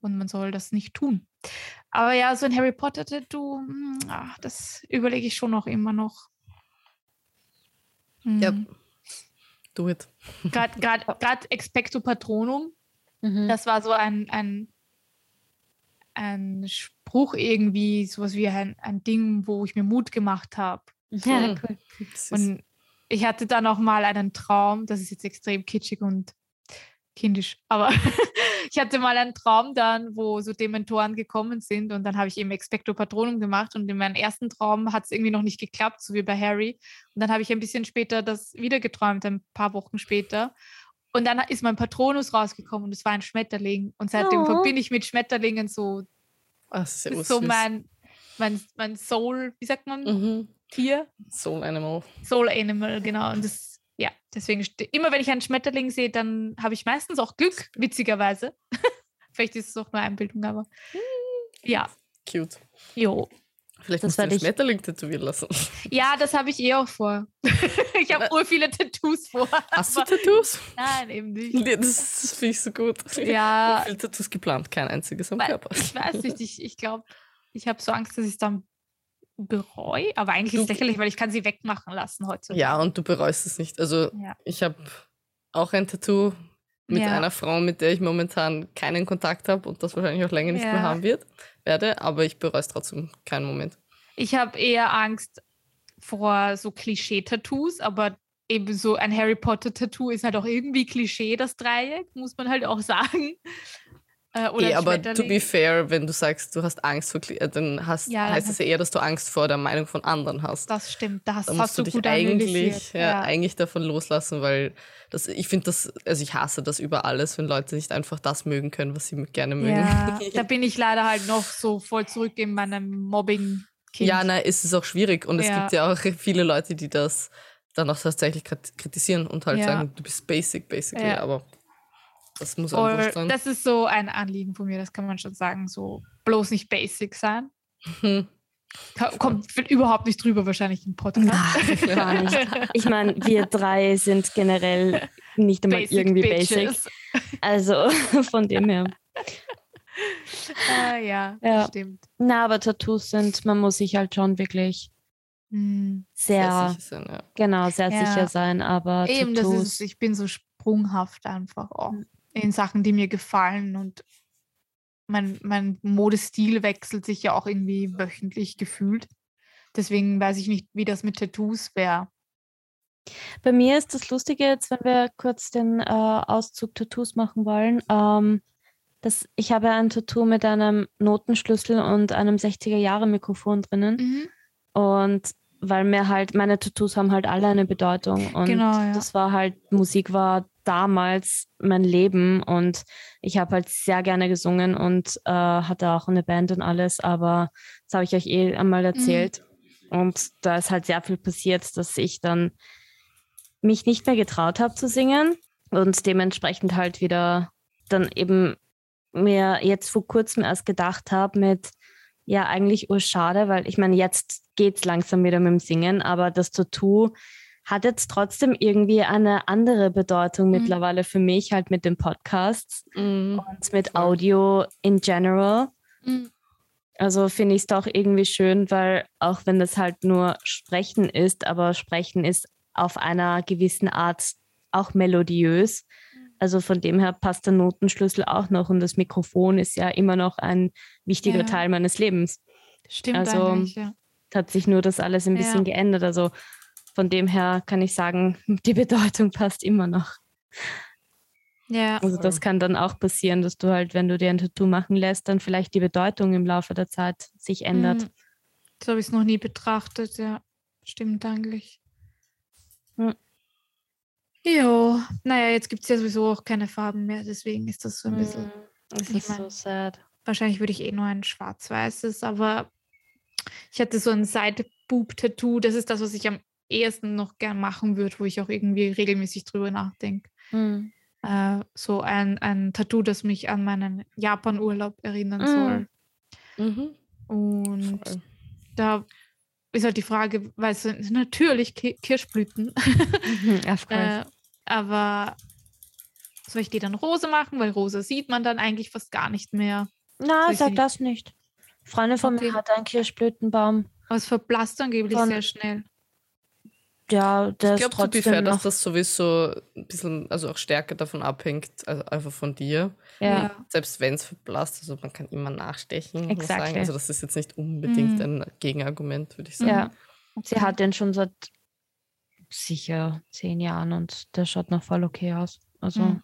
Speaker 3: Und man soll das nicht tun. Aber ja, so ein Harry Potter-Tattoo, hm, ach, das überlege ich schon noch immer noch.
Speaker 1: Ja,
Speaker 3: Hm.
Speaker 1: do it.
Speaker 3: Gerade Expecto Patronum,
Speaker 2: Mhm.
Speaker 3: das war so ein, ein, ein Spruch irgendwie, sowas wie ein, ein Ding, wo ich mir Mut gemacht habe.
Speaker 2: ja,
Speaker 1: Mhm.
Speaker 2: cool.
Speaker 1: Das ist,
Speaker 3: Und ich hatte dann auch mal einen Traum, das ist jetzt extrem kitschig und kindisch, aber ich hatte mal einen Traum dann, wo so Dementoren gekommen sind und dann habe ich eben Expecto Patronum gemacht und in meinem ersten Traum hat es irgendwie noch nicht geklappt, so wie bei Harry. Und dann habe ich ein bisschen später das wieder geträumt, ein paar Wochen später. Und dann ist mein Patronus rausgekommen und es war ein Schmetterling. Und seitdem
Speaker 2: Oh.
Speaker 3: verbinde ich mit Schmetterlingen so,
Speaker 1: ah, das ist ja
Speaker 3: das ist so
Speaker 1: ursüß.
Speaker 3: mein, mein, mein Soul, wie sagt man,
Speaker 1: Mhm.
Speaker 3: Tier?
Speaker 1: Soul Animal.
Speaker 3: Soul Animal, genau. Und das, ja, deswegen, immer wenn ich einen Schmetterling sehe, dann habe ich meistens auch Glück, witzigerweise. Vielleicht ist es auch nur Einbildung, aber ja,
Speaker 1: Cute.
Speaker 3: jo.
Speaker 1: Vielleicht
Speaker 2: Das
Speaker 1: musst du einen
Speaker 2: ich-
Speaker 1: Schmetterling tätowieren lassen.
Speaker 3: Ja, das habe ich eh auch vor. ich habe ur viele Tattoos vor.
Speaker 1: Hast du Tattoos?
Speaker 3: Nein, eben nicht.
Speaker 1: Nee, das, das finde ich so gut.
Speaker 3: Ja,
Speaker 1: Wie viele Tattoos geplant? Kein einziges am
Speaker 3: Weil-
Speaker 1: Körper.
Speaker 3: ich weiß nicht, ich, ich glaube, ich habe so Angst, dass ich es dann bereue. Aber eigentlich ist es lächerlich, weil ich kann sie wegmachen lassen heute.
Speaker 1: Ja, und du bereust es nicht. Also
Speaker 3: Ja.
Speaker 1: ich habe auch ein Tattoo mit
Speaker 3: Ja.
Speaker 1: einer Frau, mit der ich momentan keinen Kontakt habe und das wahrscheinlich auch länger nicht
Speaker 3: Ja.
Speaker 1: mehr haben wird, werde, aber ich bereue es trotzdem keinen Moment.
Speaker 3: Ich habe eher Angst vor so Klischee-Tattoos, aber eben so ein Harry Potter-Tattoo ist halt auch irgendwie Klischee, das Dreieck, muss man halt auch sagen. Äh, ein
Speaker 1: aber to be fair, wenn du sagst, du hast Angst vor äh, dann hast,
Speaker 3: Ja, dann
Speaker 1: heißt es ja eher, dass du Angst vor der Meinung von anderen hast.
Speaker 3: Das stimmt, das
Speaker 1: da
Speaker 3: hast
Speaker 1: musst du dich
Speaker 3: gut
Speaker 1: eigentlich,
Speaker 3: analysiert.
Speaker 1: ja, eigentlich davon loslassen, weil das, ich finde das, also ich hasse das über alles, wenn Leute nicht einfach das mögen können, was sie gerne mögen.
Speaker 3: Ja, da bin ich leider halt noch so voll zurück in meinem Mobbing. -Kind.
Speaker 1: Ja, nein, es ist auch schwierig und es
Speaker 3: Ja.
Speaker 1: gibt ja auch viele Leute, die das dann auch tatsächlich krit- kritisieren und halt
Speaker 3: Ja.
Speaker 1: sagen, du bist basic, basically,
Speaker 3: Ja.
Speaker 1: aber das muss
Speaker 3: Voll,
Speaker 1: einfach sein.
Speaker 3: das ist so ein Anliegen von mir, das kann man schon sagen. So bloß nicht basic sein.
Speaker 1: Hm.
Speaker 3: Ka- Kommt überhaupt nicht drüber wahrscheinlich im Podcast.
Speaker 2: Nein, gar nicht. Ich meine, wir drei sind generell nicht einmal irgendwie basic.
Speaker 3: bitches.
Speaker 2: Also von dem her.
Speaker 3: Ah, ja,
Speaker 2: Ja.
Speaker 3: das stimmt.
Speaker 2: Na, aber Tattoos sind, man muss sich halt schon wirklich
Speaker 3: Hm.
Speaker 2: sehr,
Speaker 1: sicher sein, ja.
Speaker 2: genau, sehr
Speaker 3: Ja.
Speaker 2: sicher sein. Aber
Speaker 3: Eben, das
Speaker 2: Tattoos,
Speaker 3: ist, ich bin so sprunghaft einfach auch
Speaker 2: Mhm.
Speaker 3: In Sachen, die mir gefallen und mein, mein Modestil wechselt sich ja auch irgendwie wöchentlich gefühlt. Deswegen weiß ich nicht, wie das mit Tattoos wäre.
Speaker 2: Bei mir ist das Lustige jetzt, wenn wir kurz den äh, Auszug Tattoos machen wollen. Ähm, dass ich habe ein Tattoo mit einem Notenschlüssel und einem 60er-Jahre-Mikrofon drinnen. Und weil mir halt, meine Tattoos haben halt alle eine Bedeutung. Und
Speaker 3: Genau, ja.
Speaker 2: das war halt, Musik war damals mein Leben und ich habe halt sehr gerne gesungen und äh, hatte auch eine Band und alles, aber das habe ich euch eh
Speaker 3: Mhm.
Speaker 2: einmal erzählt. Und da ist halt sehr viel passiert, dass ich dann mich nicht mehr getraut habe zu singen und dementsprechend halt wieder dann eben mir jetzt vor kurzem erst gedacht habe mit, ja, eigentlich urschade, weil ich meine, jetzt geht's langsam wieder mit dem Singen, aber das Tattoo hat jetzt trotzdem irgendwie eine andere Bedeutung
Speaker 3: Mhm.
Speaker 2: mittlerweile für mich, halt mit den Podcasts
Speaker 1: Mhm.
Speaker 2: und mit. Audio in general.
Speaker 3: Mhm.
Speaker 2: Also finde ich es doch irgendwie schön, weil auch wenn das halt nur Sprechen ist, aber Sprechen ist auf einer gewissen Art auch melodiös. Also von dem her passt der Notenschlüssel auch noch und das Mikrofon ist ja immer noch ein wichtiger
Speaker 3: Ja.
Speaker 2: Teil meines Lebens.
Speaker 3: Stimmt
Speaker 2: Also,
Speaker 3: eigentlich, ja.
Speaker 2: Hat sich nur das alles ein bisschen
Speaker 3: Ja.
Speaker 2: geändert. Also von dem her kann ich sagen, die Bedeutung passt immer noch.
Speaker 3: Ja,
Speaker 2: Also das kann dann auch passieren, dass du halt, wenn du dir ein Tattoo machen lässt, dann vielleicht die Bedeutung im Laufe der Zeit sich ändert.
Speaker 3: Mhm. So habe ich es noch nie betrachtet, ja. Stimmt eigentlich.
Speaker 2: Hm.
Speaker 3: Jo, naja, jetzt gibt es ja sowieso auch keine Farben mehr, deswegen ist das so ein bisschen.
Speaker 2: Mhm. Das ist so sad.
Speaker 3: Wahrscheinlich würde ich eh nur ein schwarz-weißes, aber ich hatte so ein Side-Boob-Tattoo. Das ist das, was ich am ehesten noch gern machen würde, wo ich auch irgendwie regelmäßig drüber nachdenke.
Speaker 2: Mhm.
Speaker 3: Äh, so ein, ein Tattoo, das mich an meinen Japan-Urlaub erinnern
Speaker 2: Mm.
Speaker 3: soll.
Speaker 1: Mhm.
Speaker 3: Und
Speaker 1: Voll.
Speaker 3: da ist halt die Frage, weil es sind natürlich Ki Kirschblüten,
Speaker 2: Mhm, erfreut.
Speaker 3: äh, aber soll ich die dann rosa machen? Weil rosa sieht man dann eigentlich fast gar nicht mehr.
Speaker 2: Na, sag das nicht. Freundin von
Speaker 3: Okay.
Speaker 2: mir hat einen Kirschblütenbaum.
Speaker 3: Aber es verblasst angeblich
Speaker 2: Von-
Speaker 3: sehr schnell.
Speaker 2: Ja, der
Speaker 1: Ich
Speaker 2: ist
Speaker 1: glaube, to be
Speaker 2: trotzdem
Speaker 1: fair, dass das sowieso ein bisschen, also auch stärker davon abhängt, also einfach von dir.
Speaker 2: Ja.
Speaker 1: Selbst wenn es verblasst, also man kann immer nachstechen. muss ich
Speaker 2: Exactly.
Speaker 1: sagen. Also das ist jetzt nicht unbedingt
Speaker 3: Mhm.
Speaker 1: ein Gegenargument, würde ich sagen.
Speaker 2: ja. Sie hat den schon seit sicher zehn Jahren und der schaut noch voll okay aus. Also,
Speaker 3: Mhm.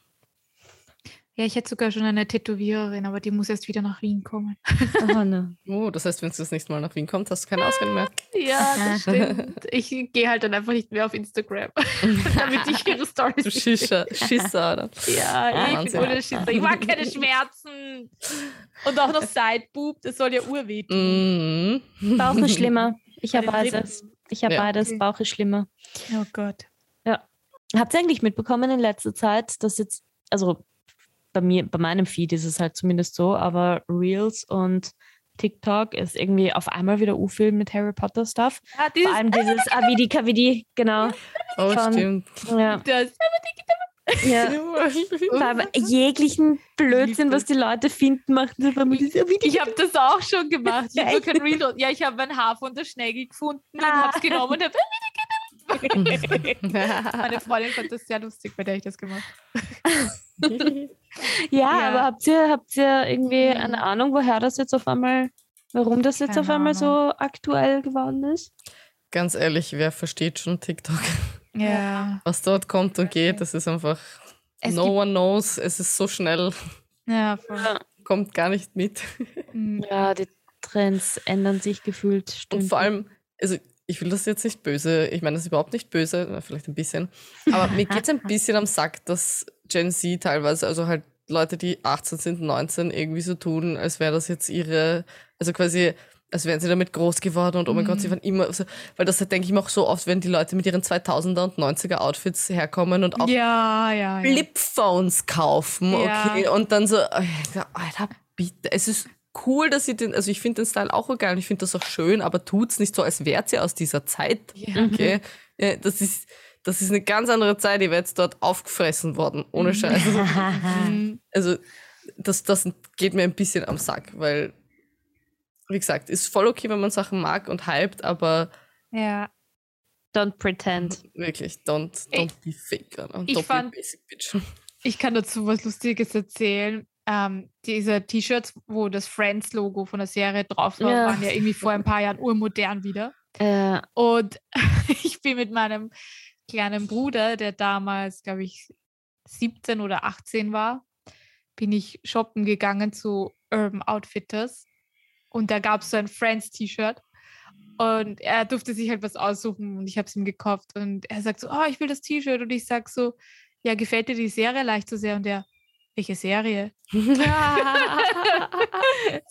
Speaker 3: Ja, ich hätte sogar schon eine Tätowiererin, aber die muss erst wieder nach Wien kommen.
Speaker 2: aha, ne.
Speaker 1: Oh, das heißt, wenn du das nächste Mal nach Wien kommst, hast du keine Ausreden mehr.
Speaker 3: Ja, das stimmt. Ich gehe halt dann einfach nicht mehr auf Instagram, damit ich ihre Stories
Speaker 1: Du
Speaker 3: nicht
Speaker 1: Schisser, Schisser, oder?
Speaker 3: Ja, ich bin
Speaker 1: Wahnsinn.
Speaker 3: ohne Schisser. Ich mag keine Schmerzen. Und auch noch Sideboob, das soll ja urweh tun.
Speaker 1: Mhm.
Speaker 2: Bauch ist schlimmer. Ich habe beides. Ich habe
Speaker 1: Ja.
Speaker 2: beides. Bauch ist schlimmer.
Speaker 3: Oh Gott.
Speaker 2: Habt ihr eigentlich mitbekommen in letzter Zeit, dass jetzt, also bei mir, bei meinem Feed ist es halt zumindest so, aber Reels und TikTok ist irgendwie auf einmal wieder U-Film mit Harry Potter Stuff.
Speaker 3: Ja,
Speaker 2: Vor
Speaker 3: dieses,
Speaker 2: allem dieses Avidi Kavidi, genau.
Speaker 1: Oh,
Speaker 2: Von-
Speaker 1: stimmt.
Speaker 2: Ja,
Speaker 3: das,
Speaker 2: ja. Vor allem jeglichen Blödsinn, was die Leute finden, machen sie einfach
Speaker 3: ich habe das auch schon gemacht. Ich habe kein Reel. Ja, ich habe mein Haar von der Schnägel gefunden und
Speaker 2: Ah.
Speaker 3: habe es genommen und hab, meine Freundin fand das sehr lustig, bei der ich das gemacht
Speaker 2: Ja,
Speaker 3: Ja.
Speaker 2: aber habt ihr, habt ihr irgendwie
Speaker 3: Mhm.
Speaker 2: eine Ahnung, woher das jetzt auf einmal, warum das jetzt
Speaker 3: Keine
Speaker 2: auf einmal so aktuell geworden ist?
Speaker 1: Ganz ehrlich, wer versteht schon TikTok?
Speaker 3: Ja.
Speaker 1: Was dort kommt und geht, das ist einfach
Speaker 3: Es
Speaker 1: no one knows. Es ist so schnell.
Speaker 3: Ja, voll.
Speaker 2: Ja.
Speaker 1: bekommt gar nicht mit.
Speaker 3: Mm,
Speaker 2: Ja, die Trends ändern sich gefühlt
Speaker 1: Und
Speaker 2: stündlich.
Speaker 1: vor allem, also ich will das jetzt nicht böse, ich meine das ist überhaupt nicht böse, vielleicht ein bisschen, aber mir geht es ein bisschen am Sack, dass Gen Z teilweise, also halt Leute, die 18 sind, 19, irgendwie so tun, als wäre das jetzt ihre, also quasi, als wären sie damit groß geworden und oh mein Gott, sie
Speaker 3: Mhm.
Speaker 1: waren immer, so, weil das denke ich mir auch so oft, wenn die Leute mit ihren 2000er und 90er Outfits herkommen und auch
Speaker 3: Ja, ja, ja.
Speaker 1: Flipphones kaufen, okay, und dann so, Alter, Alter, bitte, es ist cool, dass sie den, also ich finde den Style auch geil und ich finde das auch schön, aber tut's nicht so, als wärt ihr aus dieser Zeit, okay? Ja, das ist, das ist eine ganz andere Zeit, die wäre jetzt dort aufgefressen worden, ohne Scheiß.
Speaker 3: Mm,
Speaker 1: Also das, das geht mir ein bisschen am Sack, weil, wie gesagt, ist voll okay, wenn man Sachen mag und hypt, aber
Speaker 3: Ja.
Speaker 2: Don't pretend.
Speaker 1: wirklich, don't, don't be fake, Alter.
Speaker 3: ich
Speaker 1: don't
Speaker 3: fand-
Speaker 1: be basic bitch.
Speaker 3: Ich kann dazu was Lustiges erzählen. Ähm, diese T-Shirts, wo das Friends-Logo von der Serie drauf war,
Speaker 2: Ja.
Speaker 3: waren ja irgendwie vor ein paar Jahren urmodern wieder.
Speaker 2: Äh,
Speaker 3: Und ich bin mit meinem kleinen Bruder, der damals, glaube ich, 17 oder 18 war, bin ich shoppen gegangen zu Urban Outfitters. Und da gab es so ein Friends-T-Shirt. Und er durfte sich halt was aussuchen und ich habe es ihm gekauft. Und er sagt so, oh, ich will das T-Shirt. Und ich sag so, ja, gefällt dir die Serie leicht so sehr? Und er, welche Serie? so,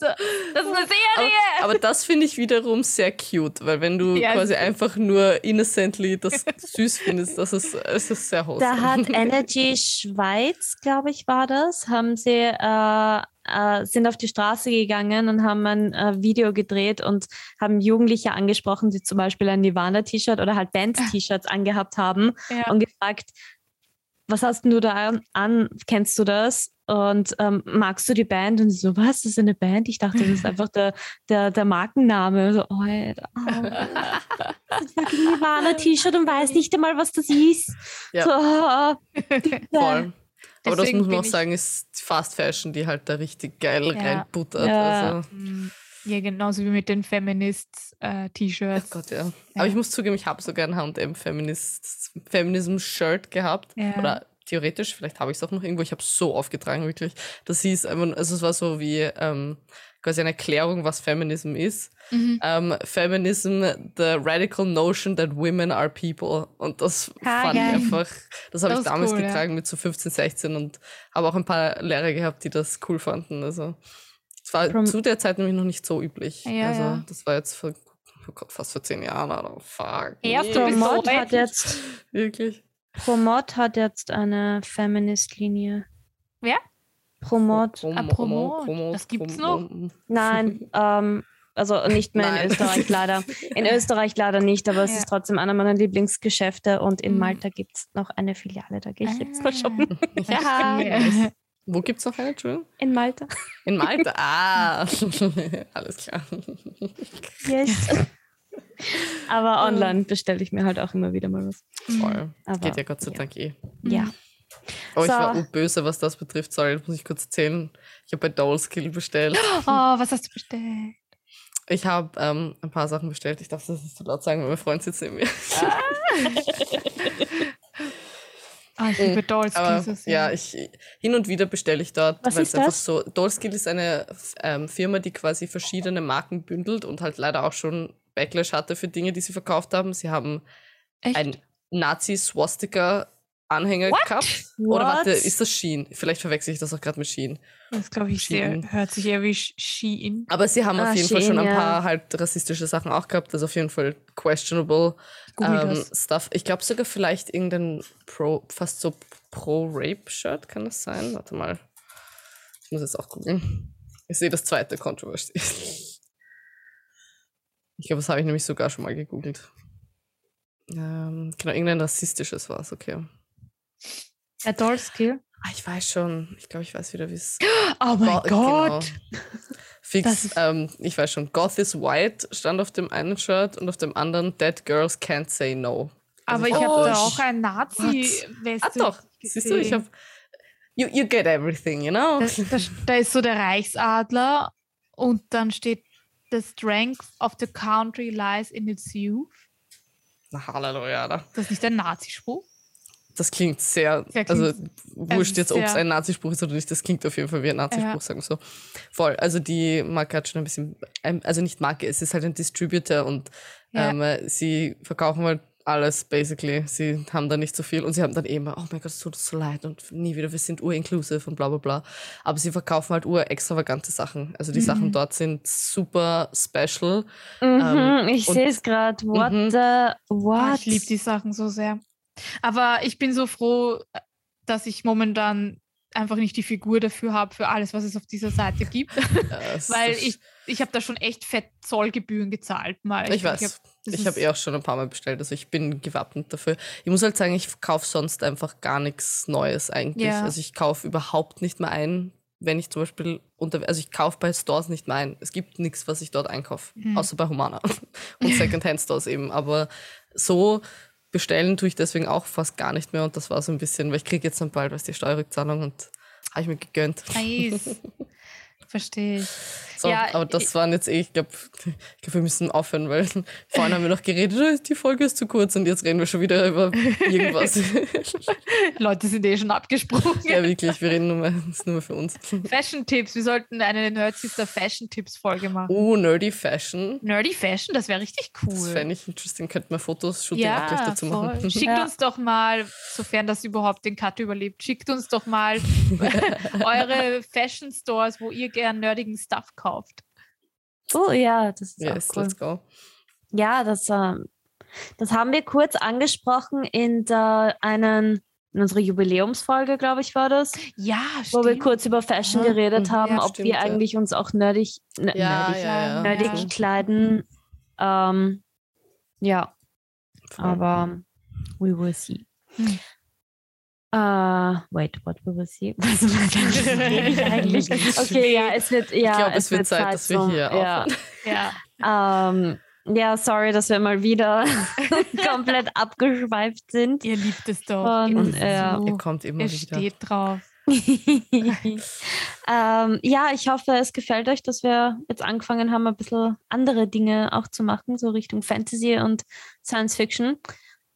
Speaker 3: das ist eine
Speaker 1: Aber,
Speaker 3: Serie!
Speaker 1: aber das finde ich wiederum sehr cute, weil wenn du
Speaker 3: Ja,
Speaker 1: quasi einfach nur innocently das süß findest, das ist, es ist sehr
Speaker 2: da
Speaker 1: wholesome.
Speaker 2: hat Energy Schweiz, glaube ich, war das, haben sie äh, äh, sind auf die Straße gegangen und haben ein äh, Video gedreht und haben Jugendliche angesprochen, die zum Beispiel ein Nirvana-T-Shirt oder halt Bands-T-Shirts angehabt haben
Speaker 3: Ja.
Speaker 2: und gefragt, was hast denn du da an? an? Kennst du das? Und ähm, magst du die Band? Und so, was? Das ist eine Band? Ich dachte, das ist einfach der, der, der Markenname. So, oh, Alter, oh, das ist fucking Nirvana-T-Shirt und weiß nicht einmal, was das ist.
Speaker 1: Ja.
Speaker 2: So, oh,
Speaker 1: Voll. Aber das
Speaker 3: Deswegen
Speaker 1: muss man auch
Speaker 3: ich-
Speaker 1: sagen, ist Fast Fashion, die halt da richtig geil
Speaker 3: Ja.
Speaker 1: reinbuttert.
Speaker 2: Ja.
Speaker 1: Also,
Speaker 3: Mm, Ja, genauso wie mit den
Speaker 1: oh
Speaker 3: Feminists-T-Shirts.
Speaker 1: Gott, ja. Aber ich muss zugeben, ich habe sogar ein H&M Feminism-Shirt gehabt.
Speaker 3: Ja.
Speaker 1: Oder theoretisch, vielleicht habe ich es auch noch irgendwo. Ich habe es so aufgetragen, wirklich. Das hieß einfach, also es war so wie ähm, quasi eine Erklärung, was Feminism ist.
Speaker 3: Mhm.
Speaker 1: Ähm, Feminism, the radical notion that women are people. Und das
Speaker 2: Ah,
Speaker 1: fand ich
Speaker 2: geil.
Speaker 1: einfach, das habe ich damals
Speaker 3: cool, ja.
Speaker 1: getragen mit so 15, 16 und habe auch ein paar Lehrer gehabt, die das cool fanden. Also es war
Speaker 2: Prom-
Speaker 1: zu der Zeit nämlich noch nicht so üblich.
Speaker 3: Ja,
Speaker 1: also
Speaker 3: ja.
Speaker 1: das war jetzt vor, oh Gott, fast vor zehn Jahren oder fuck.
Speaker 3: Erst
Speaker 1: nee,
Speaker 3: du bist
Speaker 2: Promot
Speaker 3: so
Speaker 2: hat jetzt,
Speaker 1: Wirklich.
Speaker 2: Promot hat jetzt eine Feminist-Linie.
Speaker 3: Wer?
Speaker 2: Promot.
Speaker 3: Ah, Promot. Das gibt's noch?
Speaker 2: Nein, ähm, also nicht mehr
Speaker 1: Nein.
Speaker 2: in Österreich leider. In Österreich leider nicht, aber es
Speaker 3: Ja.
Speaker 2: ist trotzdem einer meiner Lieblingsgeschäfte und in
Speaker 3: Mhm.
Speaker 2: Malta gibt es noch eine Filiale, da gehe ich jetzt mal
Speaker 3: Ah.
Speaker 2: shoppen.
Speaker 3: Ja.
Speaker 2: Ja.
Speaker 1: Wo gibt's noch eine? Entschuldigung?
Speaker 2: In Malta.
Speaker 1: In Malta. Ah, alles klar.
Speaker 2: Yes. aber online bestelle ich mir halt auch immer wieder mal was.
Speaker 1: Voll.
Speaker 2: Aber,
Speaker 1: Geht ja Gott sei
Speaker 2: ja.
Speaker 1: Dank eh.
Speaker 2: Ja.
Speaker 1: Ich
Speaker 2: So.
Speaker 1: war böse, was das betrifft. Sorry, das muss ich kurz erzählen. Ich habe bei Dollskill bestellt.
Speaker 3: Oh, was hast du bestellt?
Speaker 1: Ich habe ähm, ein paar Sachen bestellt. Ich darf das nicht so laut sagen, weil mein Freund sitzt neben mir.
Speaker 3: Ah, ich liebe Dolls.
Speaker 1: Aber ja, ich, hin und wieder bestelle ich dort, weil es einfach so. Dollskill ist eine ähm, Firma, die quasi verschiedene Marken bündelt und halt leider auch schon Backlash hatte für Dinge, die sie verkauft haben. Sie haben
Speaker 3: Echt?
Speaker 1: ein Nazi-Swastika-Anhänger gehabt. Oder
Speaker 2: What?
Speaker 1: warte, ist das Sheen? Vielleicht verwechsel ich das auch gerade mit Sheen.
Speaker 3: das glaube ich sehr,
Speaker 1: Shein.
Speaker 3: hört sich eher wie Sh- Shein.
Speaker 1: Aber sie haben
Speaker 2: Ah,
Speaker 1: auf jeden Fall
Speaker 2: Shein,
Speaker 1: schon ein
Speaker 2: ja.
Speaker 1: paar halt rassistische Sachen auch gehabt. Das ist auf jeden Fall questionable ähm. Stuff. Ich glaube sogar vielleicht irgendein Pro, fast so Pro-Rape-Shirt kann das sein. Warte mal. Ich muss jetzt auch googeln. Ich sehe das zweite Controversy. Ich glaube, das habe ich nämlich sogar schon mal gegoogelt. Ähm, genau, irgendein rassistisches war es, okay.
Speaker 3: Der Dollskill.
Speaker 1: Ah, ich weiß schon. Ich glaube, ich weiß wieder, wie es
Speaker 3: Oh mein
Speaker 1: genau.
Speaker 3: Gott. Das
Speaker 1: Fix, ähm, ich weiß schon, Goth is White stand auf dem einen Shirt und auf dem anderen Dead Girls Can't Say No. Also
Speaker 3: Aber ich
Speaker 1: hab
Speaker 3: habe da
Speaker 1: das-
Speaker 3: auch ein Nazi-Weste.
Speaker 1: Ah doch, siehst du, ich habe you, you get everything, you know?
Speaker 3: Da, da, da ist so der Reichsadler und dann steht The strength of the country lies in its youth.
Speaker 1: Na, Halleluja, da.
Speaker 3: Das ist nicht ein Nazispruch.
Speaker 1: Das klingt sehr, also
Speaker 3: klingt-
Speaker 1: wurscht jetzt, ob es ein Nazispruch ist oder nicht, das klingt auf jeden Fall wie ein Nazispruch,
Speaker 3: Ja.
Speaker 1: sagen wir so. Voll, also die Marke hat schon ein bisschen, also nicht Marke, es ist halt ein Distributor und
Speaker 3: Ja.
Speaker 1: ähm, äh, sie verkaufen halt alles, basically. Sie haben da nicht so viel und sie haben dann eben, oh mein Gott, es tut uns so leid und nie wieder, wir sind urinclusive und bla bla bla. Aber sie verkaufen halt ur-extravagante Sachen. Also die
Speaker 3: Mhm.
Speaker 1: Sachen dort sind super special.
Speaker 2: Mhm,
Speaker 1: Ähm,
Speaker 2: ich sehe es gerade. What
Speaker 1: Mhm.
Speaker 2: the
Speaker 3: Ah,
Speaker 2: what?
Speaker 3: Ich liebe die Sachen so sehr. Aber ich bin so froh, dass ich momentan einfach nicht die Figur dafür habe, für alles, was es auf dieser Seite gibt. Weil ich, ich habe da schon echt fett Zollgebühren gezahlt. Mal.
Speaker 1: Ich weiß.
Speaker 3: hab- das
Speaker 1: Ich habe eh auch schon ein paar Mal bestellt, also ich bin gewappnet dafür. Ich muss halt sagen, ich kaufe sonst einfach gar nichts Neues eigentlich.
Speaker 3: Ja.
Speaker 1: Also ich kaufe überhaupt nicht mehr ein, wenn ich zum Beispiel unter, also ich kaufe bei Stores nicht mehr ein. Es gibt nichts, was ich dort einkaufe,
Speaker 3: Mhm.
Speaker 1: außer bei Humana und Secondhand-Stores eben. Aber so bestellen tue ich deswegen auch fast gar nicht mehr und das war so ein bisschen, weil ich kriege jetzt dann bald was die Steuerrückzahlung und habe ich mir gegönnt.
Speaker 3: Nice. Verstehe ich.
Speaker 1: So,
Speaker 3: Ja,
Speaker 1: aber das waren jetzt eh, ich glaube, ich glaub, wir müssen aufhören, weil vorhin haben wir noch geredet, "Oh, die Folge ist zu kurz und jetzt reden wir schon wieder über irgendwas.
Speaker 3: Leute sind eh schon abgesprungen.
Speaker 1: ja, wirklich, wir reden nur das ist nur für uns.
Speaker 3: Fashion-Tipps. Wir sollten eine Nerdsister Fashion-Tipps-Folge machen.
Speaker 1: Oh, Nerdy Fashion.
Speaker 3: Nerdy Fashion, das wäre richtig cool.
Speaker 1: Das fände ich interesting. Könnten wir Fotos, Shooting auch gleich dazu machen.
Speaker 3: voll. Schickt
Speaker 2: Ja.
Speaker 3: uns doch mal, sofern das überhaupt den Cut überlebt, schickt uns doch mal eure Fashion Stores, wo ihr gern nerdigen Stuff kauft.
Speaker 2: Oh ja, das ist
Speaker 1: Yes,
Speaker 2: auch cool.
Speaker 1: let's go.
Speaker 2: Ja, das, ähm, das haben wir kurz angesprochen in der einen in unserer Jubiläumsfolge, glaube ich, war das,
Speaker 3: Ja,
Speaker 2: wo wir
Speaker 3: stimmt.
Speaker 2: kurz über Fashion geredet
Speaker 1: Mhm.
Speaker 2: haben,
Speaker 1: Ja,
Speaker 2: ob
Speaker 1: stimmt,
Speaker 2: wir
Speaker 1: ja.
Speaker 2: eigentlich uns auch nerdig, ne,
Speaker 1: Ja,
Speaker 2: nerdig,
Speaker 1: ja, ja.
Speaker 2: nerdig
Speaker 3: Ja.
Speaker 2: kleiden. Ähm, ja,
Speaker 1: Voll.
Speaker 2: aber we will see.
Speaker 3: Hm.
Speaker 2: Uh, wait, what we will see? Was ich eigentlich? Okay, ja, es wird, ja,
Speaker 1: ich glaube, es, wird Zeit, dass wir hier
Speaker 2: ja.
Speaker 1: aufhören.
Speaker 3: Ja,
Speaker 2: Ähm, ja, sorry, dass wir mal wieder komplett abgeschweift sind.
Speaker 3: ihr liebt es doch.
Speaker 2: Und,
Speaker 3: es
Speaker 2: ja.
Speaker 3: so.
Speaker 1: Ihr kommt immer
Speaker 3: ihr
Speaker 1: wieder.
Speaker 3: steht drauf.
Speaker 2: ähm, ja, ich hoffe, es gefällt euch, dass wir jetzt angefangen haben, ein bisschen andere Dinge auch zu machen, so Richtung Fantasy und Science Fiction.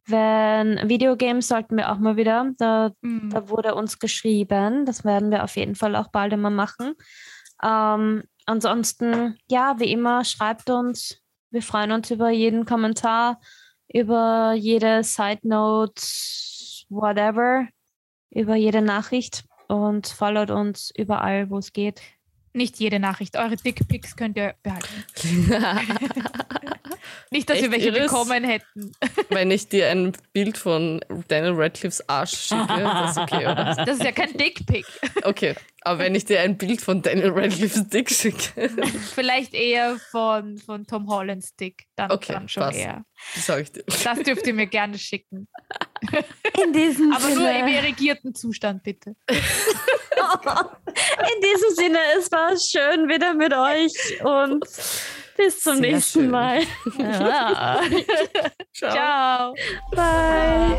Speaker 2: Wenn Videogames sollten wir auch mal wieder, da,
Speaker 3: Mhm.
Speaker 2: da wurde uns geschrieben, das werden wir auf jeden Fall auch bald immer machen. Ähm, ansonsten, ja, wie immer, schreibt uns. Wir freuen uns über jeden Kommentar, über jede Side Note, whatever, über jede Nachricht und followt uns überall, wo es geht.
Speaker 3: Nicht jede Nachricht. Eure Dickpics könnt ihr behalten. Nicht, dass wir
Speaker 1: Echt
Speaker 3: welche
Speaker 1: Iris?
Speaker 3: bekommen hätten.
Speaker 1: Wenn ich dir ein Bild von Daniel Radcliffes Arsch schicke, das ist okay, oder?
Speaker 3: Das ist ja kein Dickpic.
Speaker 1: Okay, aber wenn ich dir ein Bild von Daniel Radcliffes Dick schicke,
Speaker 3: Vielleicht eher von, von Tom Hollands Dick. Dann,
Speaker 1: Okay,
Speaker 3: dann schon
Speaker 1: passt.
Speaker 3: eher.
Speaker 1: sage ich dir.
Speaker 3: Das dürft ihr mir gerne schicken.
Speaker 2: In diesem
Speaker 3: Aber nur im
Speaker 2: Sinne,
Speaker 3: irrigierten Zustand, bitte.
Speaker 2: in diesem Sinne, es war schön wieder mit euch und bis zum
Speaker 1: Sehr
Speaker 2: nächsten
Speaker 1: schön.
Speaker 2: Mal. Ja. Ciao.
Speaker 3: Ciao.
Speaker 2: Bye.